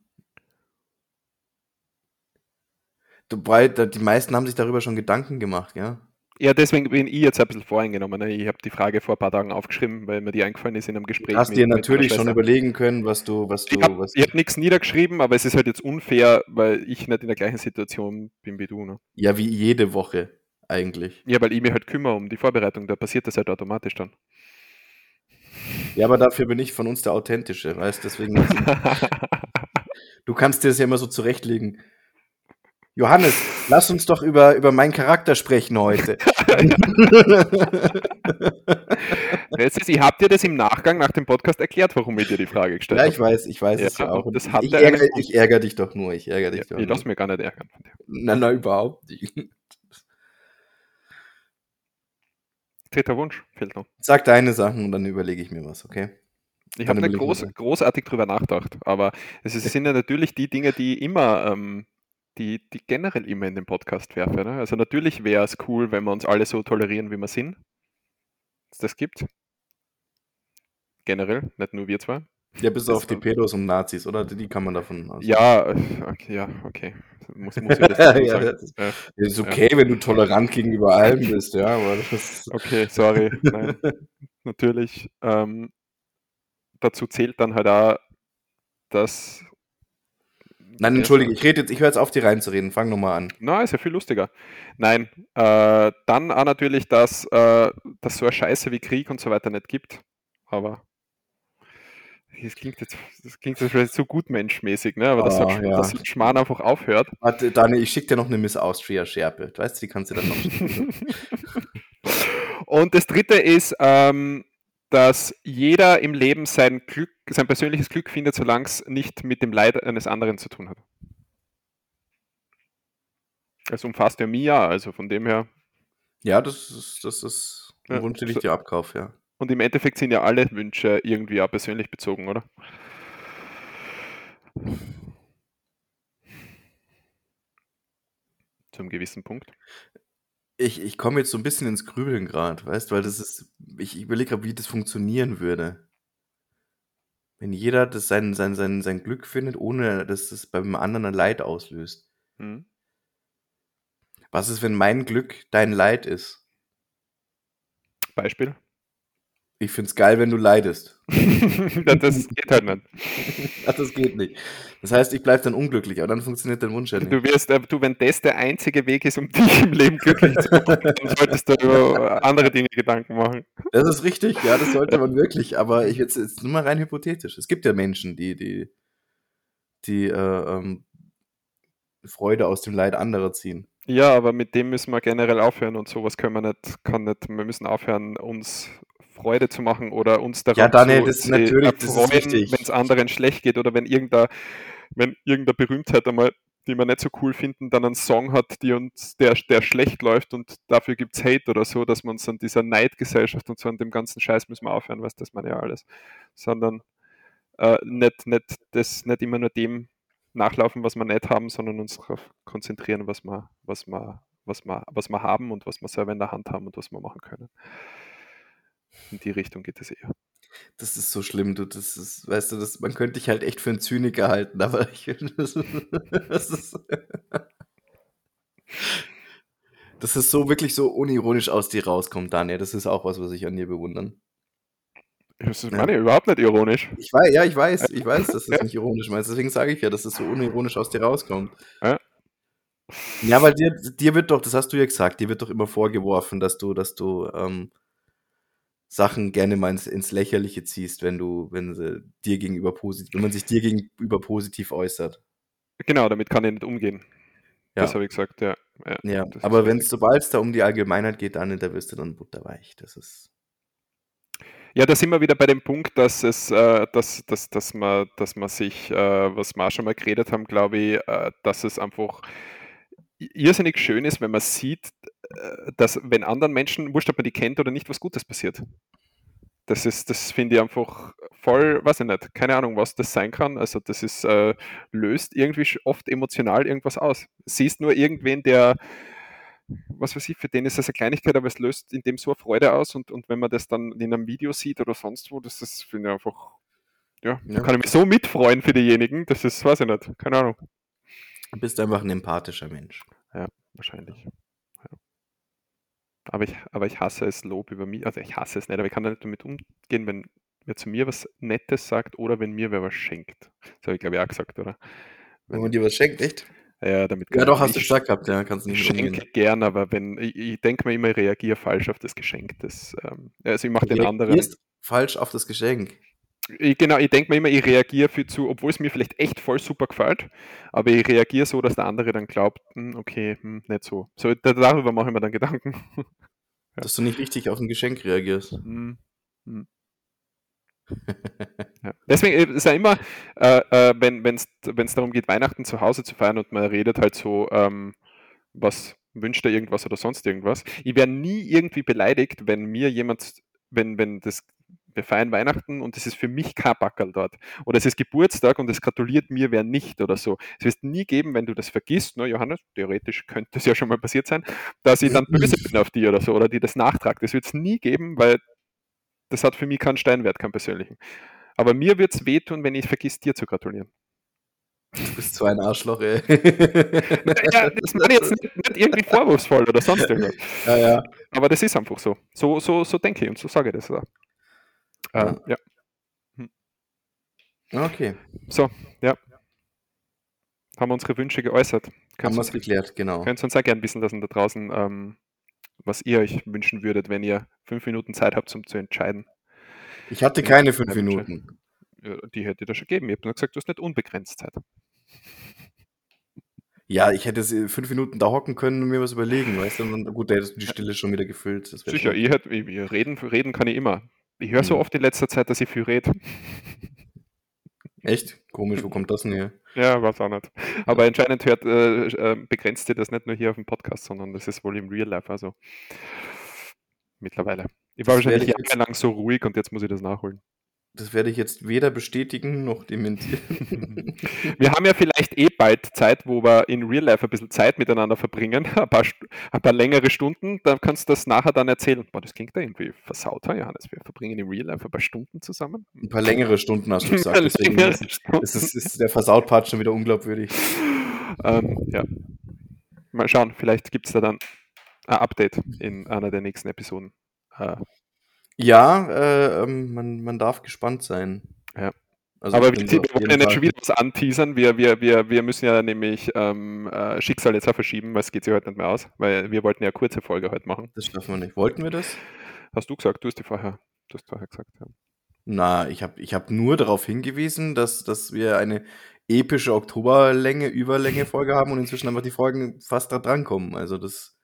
Wobei, da- die meisten haben sich darüber schon Gedanken gemacht, ja. Ja, deswegen bin ich jetzt ein bisschen voreingenommen. ne? Ich habe die Frage vor ein paar Tagen aufgeschrieben, weil mir die eingefallen ist in einem Gespräch. Du hast dir natürlich schon überlegen können, was du, was du, Ich habe hab nichts niedergeschrieben, aber es ist halt jetzt unfair, weil ich nicht in der gleichen Situation bin wie du. Ne? ja, wie jede Woche eigentlich. Ja, weil ich mich halt kümmere um die Vorbereitung, da passiert das halt automatisch dann. Ja, aber dafür bin ich von uns der Authentische, weißt deswegen. du kannst dir das ja immer so zurechtlegen. Johannes, lass uns doch über, über meinen Charakter sprechen heute. Ist, ich habe dir das im Nachgang nach dem Podcast erklärt, warum ich dir die Frage gestellt ja, habe. ich weiß, ich weiß es Ja, ja auch. ich, ärgere, ich ärgere dich doch nur, ich ärgere dich Ja, doch ich nur. lasse mir gar nicht ärgern. Na, na, überhaupt nicht. Dritter Wunsch fehlt noch. Sag deine Sachen und dann überlege ich mir was, okay? Ich habe nicht groß, großartig drüber nachgedacht, aber es sind ja natürlich die Dinge, die immer, ähm, die, die generell immer in den Podcast werfe. Ne? Also natürlich wäre es cool, wenn wir uns alle so tolerieren, wie wir sind. Dass das gibt. Generell, nicht nur wir zwei. Ja, bis Das auf die Pedos und Nazis, oder? Die kann man davon aus. Ja, okay, ja, okay. Muss, muss ich das dazu Ja, sagen? das ist- Ja, Ist okay, wenn du tolerant gegenüber allem bist, ja, aber das okay, sorry. Nein, natürlich. Ähm, dazu zählt dann halt auch, dass. Nein, entschuldige, ich rede jetzt, ich höre jetzt auf, die reinzureden. Fang nochmal an. Na, ist ja viel lustiger. Nein, äh, dann auch natürlich, dass äh, dass so eine Scheiße wie Krieg und so weiter nicht gibt. Aber das klingt jetzt, das klingt jetzt vielleicht so gutmenschmäßig, ne? Aber dass, so Ah, ja. ein Schmarrn einfach aufhört. Warte, Daniel, ich schicke dir noch eine Miss Austria Schärpe. Weißt du, die kannst du dann noch schicken. Und das dritte ist, ähm, dass jeder im Leben sein Glück, sein persönliches Glück findet, solange es nicht mit dem Leid eines anderen zu tun hat. Es umfasst ja mich ja, also von dem her. ja, das ist, das ist Ja, Wunsch, den ich so- dir abkaufe, ja. Und im Endeffekt sind ja alle Wünsche irgendwie auch persönlich bezogen, oder? Zum gewissen Punkt. Ich, ich komme jetzt so ein bisschen ins Grübeln gerade, weißt du, weil das ist, ich überlege gerade, wie das funktionieren würde. Wenn jeder das sein, sein, sein, sein Glück findet, ohne dass es beim anderen ein Leid auslöst. Hm. Was ist, wenn mein Glück dein Leid ist? Beispiel? Ich find's geil, wenn du leidest. Das geht halt nicht. Ach, das geht nicht. Das heißt, ich bleib dann unglücklich, aber dann funktioniert dein Wunsch ja nicht. Du wirst, äh, du, wenn das der einzige Weg ist, um dich im Leben glücklich zu machen, dann solltest du über andere Dinge Gedanken machen. Das ist richtig, ja, das sollte man wirklich, aber ich jetzt, jetzt nur mal rein hypothetisch. Es gibt ja Menschen, die, die, die äh, ähm, Freude aus dem Leid anderer ziehen. Ja, aber mit dem müssen wir generell aufhören und sowas können wir nicht, kann nicht, wir müssen aufhören, uns Freude zu machen oder uns daran Ja, Daniel, zu das- se- natürlich, erfreuen, wenn es anderen schlecht geht oder wenn irgendeine, wenn irgendeine Berühmtheit einmal, die wir nicht so cool finden, dann einen Song hat, die uns, der, der schlecht läuft und dafür gibt es Hate oder so, dass man uns an dieser Neidgesellschaft und so an dem ganzen Scheiß müssen wir aufhören, was das man ja alles, sondern äh, nicht, nicht, das nicht immer nur dem nachlaufen, was wir nicht haben, sondern uns darauf konzentrieren, was wir, was wir, was wir, was wir haben und was wir selber in der Hand haben und was wir machen können. In die Richtung geht es eher. Das ist so schlimm, du. Das ist, weißt du, das, man könnte dich halt echt für einen Zyniker halten, aber ich finde, das, das ist. Das ist so wirklich so unironisch aus dir rauskommt, Daniel. Das ist auch was, was ich an dir bewundern. Das ist meine, überhaupt nicht ironisch. Ich weiß, ja, ich weiß, ich weiß, dass das nicht ironisch meinst. Deswegen sage ich ja, dass es so unironisch aus dir rauskommt. Ja. Ja, weil dir, dir wird doch, das hast du ja gesagt, dir wird doch immer vorgeworfen, dass du, dass du ähm, Sachen gerne mal ins, ins Lächerliche ziehst, wenn du, wenn sie dir gegenüber positiv, wenn man sich dir gegenüber positiv äußert. Genau, damit kann ich nicht umgehen. Ja. Das habe ich gesagt, ja. Ja, Ja, aber wenn es, sobald es da um die Allgemeinheit geht, dann da wirst du dann butterweich. Das ist. Ja, da sind wir wieder bei dem Punkt, dass es, äh, dass, dass, dass man, dass man sich, äh, was wir auch schon mal geredet haben, glaube ich, äh, dass es einfach irrsinnig schön ist, wenn man sieht, dass wenn anderen Menschen, wurscht, ob man die kennt oder nicht, was Gutes passiert. Das ist, das finde ich einfach voll, weiß ich nicht, keine Ahnung, was das sein kann. Also das ist, äh, löst irgendwie oft emotional irgendwas aus. Siehst nur irgendwen, der, was weiß ich, für den ist das eine Kleinigkeit, aber es löst in dem so eine Freude aus und, und wenn man das dann in einem Video sieht oder sonst wo, das ist, finde ich einfach, ja, da Ja. kann ich mich so mitfreuen für diejenigen, das ist, weiß ich nicht, keine Ahnung. Du bist einfach ein empathischer Mensch. Ja, wahrscheinlich. Aber ich, aber ich hasse es, Lob über mich, also ich hasse es nicht, aber ich kann da nicht damit umgehen, wenn wer zu mir was Nettes sagt oder wenn mir wer was schenkt. Das habe ich glaube ich auch gesagt, oder? Wenn man dir was schenkt, echt? Ja, damit Ja, doch, ich- hast du ich gesagt gehabt, ja, kannst Ich nicht umgehen. schenke gern, aber wenn ich, ich denke mir immer, ich reagiere falsch auf das Geschenk. Das, ähm, also ich mache den anderen. reagierst falsch auf das Geschenk. Ich, genau, ich denke mir immer, ich reagiere viel zu, obwohl es mir vielleicht echt voll super gefällt, aber ich reagiere so, dass der andere dann glaubt, hm, okay, hm, nicht so. So da, darüber mache ich mir dann Gedanken. Ja. Dass du nicht richtig auf ein Geschenk reagierst. Hm, hm. Ja. Deswegen äh, ist ja immer, äh, äh, wenn es darum geht, Weihnachten zu Hause zu feiern und man redet halt so, ähm, was wünscht er irgendwas oder sonst irgendwas. Ich wäre nie irgendwie beleidigt, wenn mir jemand, wenn, wenn das, wir feiern Weihnachten und es ist für mich kein Backerl dort. Oder es ist Geburtstag und es gratuliert mir wer nicht oder so. Es wird nie geben, wenn du das vergisst, ne, Johannes, theoretisch könnte es ja schon mal passiert sein, dass ich dann böse bin auf die oder so oder die das nachtragt. Das wird es nie geben, weil das hat für mich keinen Steinwert, keinen persönlichen. Aber mir wird es wehtun, wenn ich vergiss, dir zu gratulieren. Du bist so ein Arschloch, ey. Ja, das meine ich jetzt nicht, nicht irgendwie vorwurfsvoll oder sonst irgendwas. ja, ja. Aber das ist einfach so. So, so, so denke ich und so sage ich das auch. Ähm, ja. Okay, So, ja. Haben wir unsere Wünsche geäußert. haben Könnt wir ihr es geklärt, genau. uns auch gerne wissen lassen da draußen, ähm, was ihr euch wünschen würdet, wenn ihr fünf Minuten Zeit habt, um zu entscheiden. Ich hatte keine fünf. Minuten. Ja, die hätte ich dir schon gegeben. Ich habe nur gesagt, du hast nicht unbegrenzt Zeit. Ja, ich hätte fünf Minuten da hocken können und mir was überlegen, weißt du? Und gut, da hättest du die Stille schon wieder gefüllt. Sicher, schon- ich hätte, reden, reden kann ich immer. Ich höre so Mhm. oft in letzter Zeit, dass ich viel rede. Echt? Komisch, wo kommt das denn her? Ja, weiß auch nicht. Aber anscheinend hört, äh, äh, begrenzt ihr das nicht nur hier auf dem Podcast, sondern das ist wohl im Real Life. Also mittlerweile. Ich war Das wahrscheinlich jahrelang so ruhig und jetzt muss ich das nachholen. Das werde ich jetzt weder bestätigen noch dementieren. Wir haben ja vielleicht eh bald Zeit, wo wir in Real Life ein bisschen Zeit miteinander verbringen, ein paar, ein paar längere Stunden, dann kannst du das nachher dann erzählen. Boah, das klingt da irgendwie versaut, ha, Johannes. Wir verbringen im Real Life ein paar Stunden zusammen. Ein paar längere Stunden hast du gesagt. Deswegen ist, ist, ist, der Versaut-Part schon wieder unglaubwürdig. Ähm, ja. Mal schauen, vielleicht gibt es da dann ein Update in einer der nächsten Episoden. Äh, Ja, äh, ähm, man, man darf gespannt sein. Ja. Also aber wir, wollen ja nicht schon wieder was anteasern. Wir, wir, wir, wir müssen ja nämlich ähm, äh, Schicksal jetzt auch verschieben, weil es geht sich heute nicht mehr aus. Weil wir wollten ja eine kurze Folge heute machen. Das schaffen wir nicht. Wollten wir das? Hast du gesagt, du hast die vorher, du hast vorher gesagt. Ja. Na, ich habe ich hab nur darauf hingewiesen, dass, dass wir eine epische Oktoberlänge, Überlänge-Folge haben und inzwischen einfach die Folgen fast da drankommen. Also das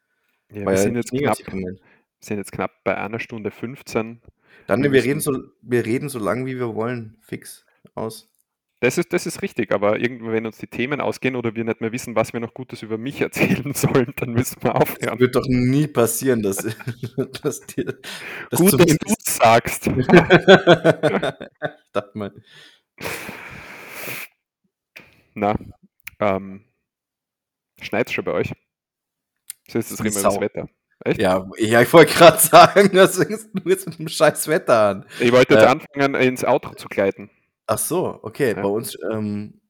Ja, war wir ja sind jetzt, knapp, gemeint. Sind jetzt knapp bei einer Stunde 15. Dann, Wir reden so, wir reden so lang, wie wir wollen. Fix. Aus. Das ist, das ist richtig, aber irgendwann, wenn uns die Themen ausgehen oder wir nicht mehr wissen, was wir noch Gutes über mich erzählen sollen, dann müssen wir Das aufhören. wird doch nie passieren, dass, dass dir. Dass Gut, dass du zumindest- es sagst. ich dachte mal. Na, Ähm, Schneit es schon bei euch? So ist das immer das Wetter. Echt? Ja, ja ich wollte gerade sagen, das fängst du jetzt mit dem scheiß Wetter an. Ich wollte jetzt äh, anfangen, ins Auto zu gleiten. Ach so, okay. Ja. Bei uns, ähm,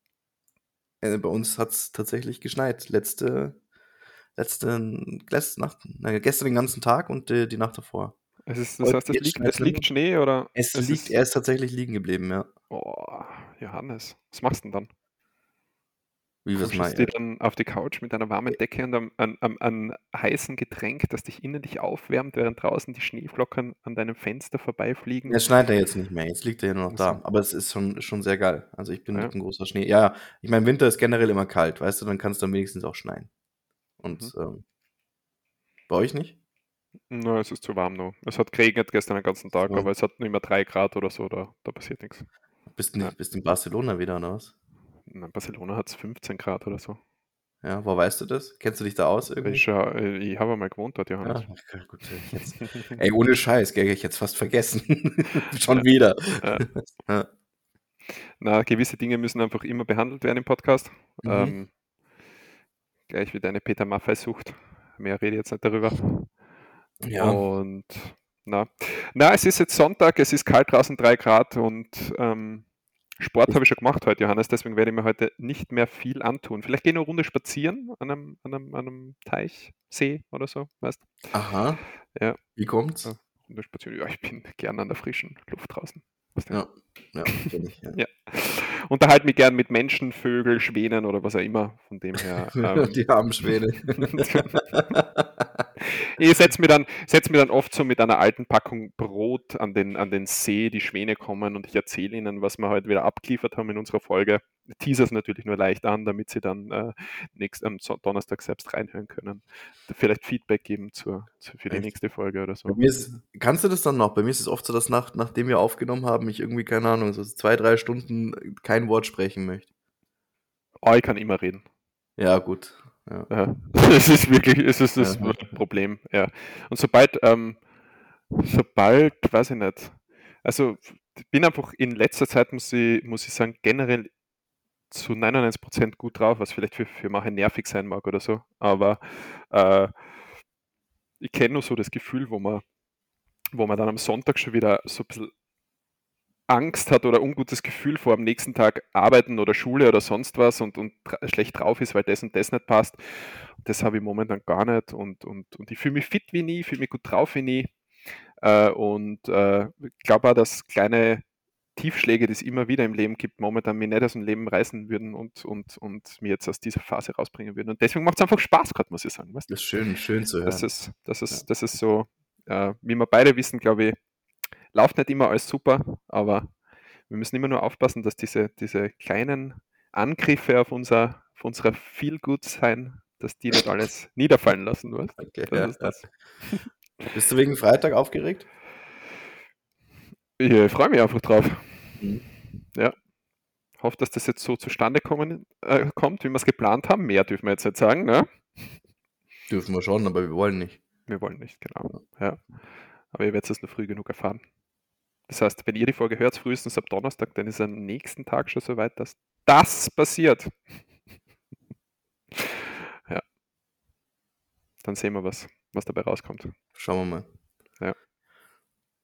äh, bei uns hat es tatsächlich geschneit. Letzte, letzte, letzte Nacht, na, gestern den ganzen Tag und äh, die Nacht davor. Es ist, das heißt, es liegt, es liegt Schnee oder? Es, es liegt, er ist tatsächlich liegen geblieben, ja. Oh, Johannes, was machst du denn dann? Wie was meinst du dann auf die Couch mit einer warmen Decke und einem, einem, einem, heißen Getränk, das dich innen dich aufwärmt, während draußen die Schneeflocken an deinem Fenster vorbeifliegen? Es schneit ja jetzt nicht mehr, jetzt liegt er ja nur noch da. Aber es ist schon, schon sehr geil. Also ich bin ja. ein großer Schnee. Ja, ich meine, Winter ist generell immer kalt, weißt du, dann kann es dann wenigstens auch schneien. Und mhm. ähm, bei euch nicht? Na, es ist zu warm noch. Es hat geregnet gestern den ganzen Tag, so. aber es hat nur immer drei Grad oder so, da, da passiert nichts. Bist du ja. bist in Barcelona wieder, oder was? In Barcelona hat es 15 Grad oder so. Ja, wo weißt du das? Kennst du dich da aus irgendwie? Ich, äh, ich habe mal gewohnt dort, Johannes. Ja, gut, jetzt, ey, ohne Scheiß, gell, ich jetzt fast vergessen. Schon ja. wieder. Ja. ja. Na, gewisse Dinge müssen einfach immer behandelt werden im Podcast. Mhm. Ähm, gleich wie deine Peter Maffei-Sucht. Mehr rede ich jetzt nicht darüber. Ja. Und na. na, es ist jetzt Sonntag, es ist kalt draußen, 3 Grad und ähm, Sport habe ich schon gemacht heute, Johannes, deswegen werde ich mir heute nicht mehr viel antun. Vielleicht gehe ich eine Runde spazieren an einem, an einem, an einem Teich, See oder so, weißt Aha. Ja. Wie kommt's? Ja, Runde spazieren. Ja, ich bin gern an der frischen Luft draußen. Ja, ja, ich, ja. ja. Unterhalte mich gern mit Menschen, Vögel, Schwänen oder was auch immer. Von dem her. Ähm, Die armen Schwäne. ich setze mir, dann, setz mir dann oft so mit einer alten Packung Brot an den, an den See, die Schwäne kommen und ich erzähle ihnen, was wir heute wieder abgeliefert haben in unserer Folge. Teaser es natürlich nur leicht an, damit sie dann äh, nächst, am Donnerstag selbst reinhören können. Vielleicht Feedback geben zur, zur für die Echt? nächste Folge oder so. Ist, kannst du das dann noch? Bei mir ist es oft so, dass nach, nachdem wir aufgenommen haben, ich irgendwie, keine Ahnung, so zwei, drei Stunden kein Wort sprechen möchte. Oh, ich kann immer reden. Ja, gut. Ja. ja. Es ist wirklich, es ist das ja. Problem, ja. Und sobald, ähm, sobald, weiß ich nicht, also ich bin einfach in letzter Zeit, muss ich, muss ich sagen, generell zu 99% gut drauf, was vielleicht für, für manche nervig sein mag oder so. Aber äh, ich kenne nur so das Gefühl, wo man, wo man dann am Sonntag schon wieder so ein bisschen Angst hat oder ungutes Gefühl vor am nächsten Tag arbeiten oder Schule oder sonst was und, und schlecht drauf ist, weil das und das nicht passt. Das habe ich momentan gar nicht und, und, und ich fühle mich fit wie nie, fühle mich gut drauf wie nie. Äh, und äh, ich glaube auch, dass kleine Tiefschläge, die es immer wieder im Leben gibt, momentan mir nicht aus dem Leben reißen würden und, und, und mir jetzt aus dieser Phase rausbringen würden. Und deswegen macht es einfach Spaß gerade, muss ich sagen. Weißt? Das ist schön, schön zu hören. Das ist, das ist, das ist so, äh, wie wir beide wissen, glaube ich, läuft nicht immer alles super, aber wir müssen immer nur aufpassen, dass diese, diese kleinen Angriffe auf unser, auf unser Feel-Good-Sein, dass die nicht alles niederfallen lassen. Weißt? Okay, das ja. das. Bist du wegen Freitag aufgeregt? Ich freue mich einfach drauf. Mhm. Ja. Hoffe, dass das jetzt so zustande kommen, äh, kommt, wie wir es geplant haben. Mehr dürfen wir jetzt nicht sagen. Ne? Dürfen wir schon, aber wir wollen nicht. Wir wollen nicht, genau. Ja. Aber ihr werdet es nur früh genug erfahren. Das heißt, wenn ihr die Folge hört, frühestens ab Donnerstag, dann ist am nächsten Tag schon so weit, dass das passiert. ja. Dann sehen wir, was, was dabei rauskommt. Schauen wir mal. Ja.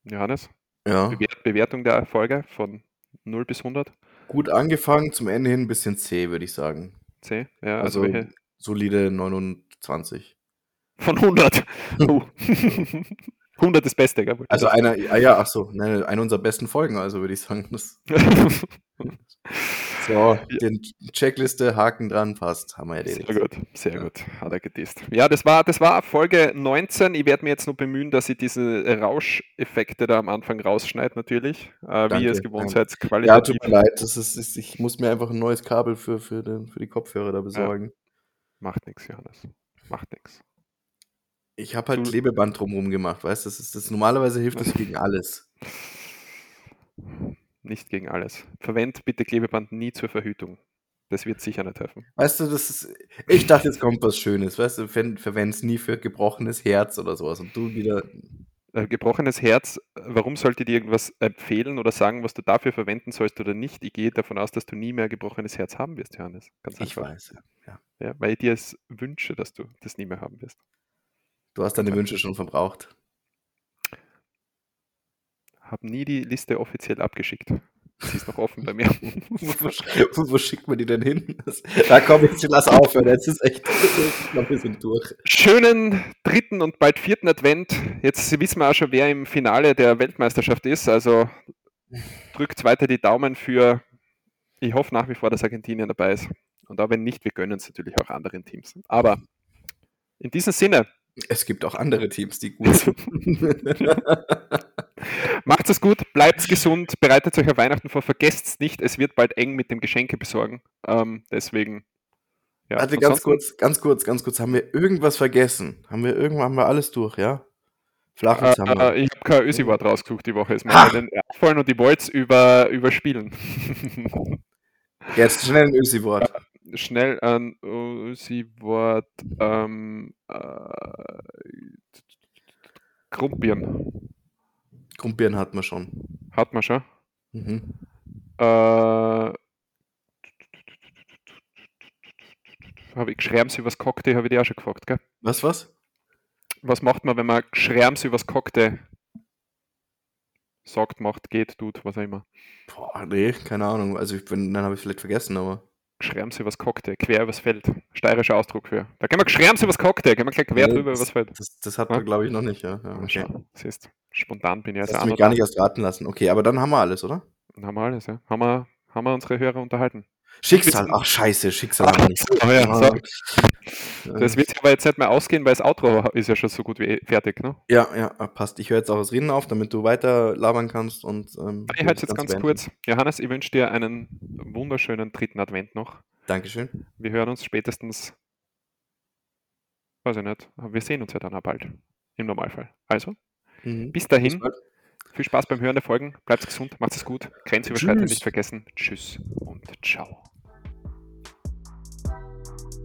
Johannes? Ja. Bewertung der Folge von 0 bis 100? Gut angefangen, zum Ende hin ein bisschen C, würde ich sagen. C? Ja, also, also solide 29. Von 100. Uh. 100 das Beste, gell? Also einer, ah ja, ach so, ne, eine unserer besten Folgen, also würde ich sagen. so, den Checkliste, Haken dran, passt, haben wir erledigt. Sehr gut, sehr ja. gut, hat er gedisst. Ja, das war, das war Folge 19. Ich werde mir jetzt nur bemühen, dass ich diese Rauscheffekte da am Anfang rausschneide, natürlich, äh, wie ihr es gewohnt seid. Ja, tut mir leid, das ist, ist, ich muss mir einfach ein neues Kabel für, für, den, für die Kopfhörer da besorgen. Ja. Macht nichts, Johannes, macht nichts. Ich habe halt Du Klebeband drumherum gemacht, weißt du? Das ist das normalerweise hilft das gegen alles. Nicht gegen alles. Verwend bitte Klebeband nie zur Verhütung. Das wird sicher nicht helfen. Weißt du, das ist ich dachte, jetzt kommt was Schönes, weißt du? Ver verwende es nie für gebrochenes Herz oder sowas und du wieder Äh, gebrochenes Herz, warum sollte dir irgendwas empfehlen oder sagen, was du dafür verwenden sollst oder nicht? Ich gehe davon aus, dass du nie mehr gebrochenes Herz haben wirst, Johannes. Ganz ich einfach. weiß, ja. ja. Weil ich dir es wünsche, dass du das nie mehr haben wirst. Du hast deine Wünsche schon verbraucht. Habe nie die Liste offiziell abgeschickt. Sie ist noch offen bei mir. wo, wo, schickt man die denn hin? Da komm, jetzt lass aufhören. Jetzt ist echt, ich glaube, wir sind durch. Schönen dritten und bald vierten Advent. Jetzt wissen wir auch schon, wer im Finale der Weltmeisterschaft ist. Also drückt weiter die Daumen für, ich hoffe nach wie vor, dass Argentinien dabei ist. Und auch wenn nicht, wir gönnen es natürlich auch anderen Teams. Aber in diesem Sinne. Es gibt auch andere Teams, die gut sind. Macht es gut, bleibt gesund, bereitet euch auf Weihnachten vor, vergesst es nicht, es wird bald eng mit dem Geschenke besorgen. Ähm, deswegen. Ja, Warte, ganz kurz, ganz kurz, ganz kurz. Haben wir irgendwas vergessen? Haben wir irgendwann haben wir alles durch, ja? Flachwitz äh, haben wir. Ich habe kein Ösi-Wort rausgesucht die Woche. Ist mir den erfallen und die Wolz über, überspielen. Jetzt schnell ein Ösi-Wort. Äh, schnell ein Ösi-Wort. Ähm, äh, Grumpieren. Grumpieren hat man schon. Hat man schon? Mhm. Äh, habe ich Schrems übers Cocktail, habe ich dir auch schon gefragt, gell? Was, was? Was macht man, wenn man Schrems übers Cocktail sagt, macht, geht, tut, was auch immer? Boah, nee, keine Ahnung. Also, ich bin, dann habe ich vielleicht vergessen, aber. Schrems übers Cocktail, quer übers Feld. Steirischer Ausdruck für. Da gehen wir Schrems übers Cocktail, gehen wir gleich quer ja, drüber übers Feld. Das, das hat man, glaube ich, noch nicht, ja. ja okay. Siehst, spontan bin ich jetzt. Hast du mich gar nicht erst raten lassen. Okay, aber dann haben wir alles, oder? Dann haben wir alles, ja. Haben wir, haben wir unsere Hörer unterhalten. Schicksal, ach scheiße, Schicksal Ach, nicht. Oh ja, ah. Das wird sich aber jetzt nicht mehr ausgehen, weil das Outro ist ja schon so gut wie fertig, ne? Ja, ja, passt. Ich höre jetzt auch das Reden auf, damit du weiter labern kannst und. Ähm, ich halte jetzt ganz beenden. kurz. Johannes, ich wünsche dir einen wunderschönen dritten Advent noch. Dankeschön. Wir hören uns spätestens, weiß ich nicht, wir sehen uns ja dann auch bald. Im Normalfall. Also, mhm. bis dahin. Bis viel Spaß beim Hören der Folgen. Bleibt gesund, macht es gut. Grenzüberschreitend nicht vergessen. Tschüss und ciao. Thank you.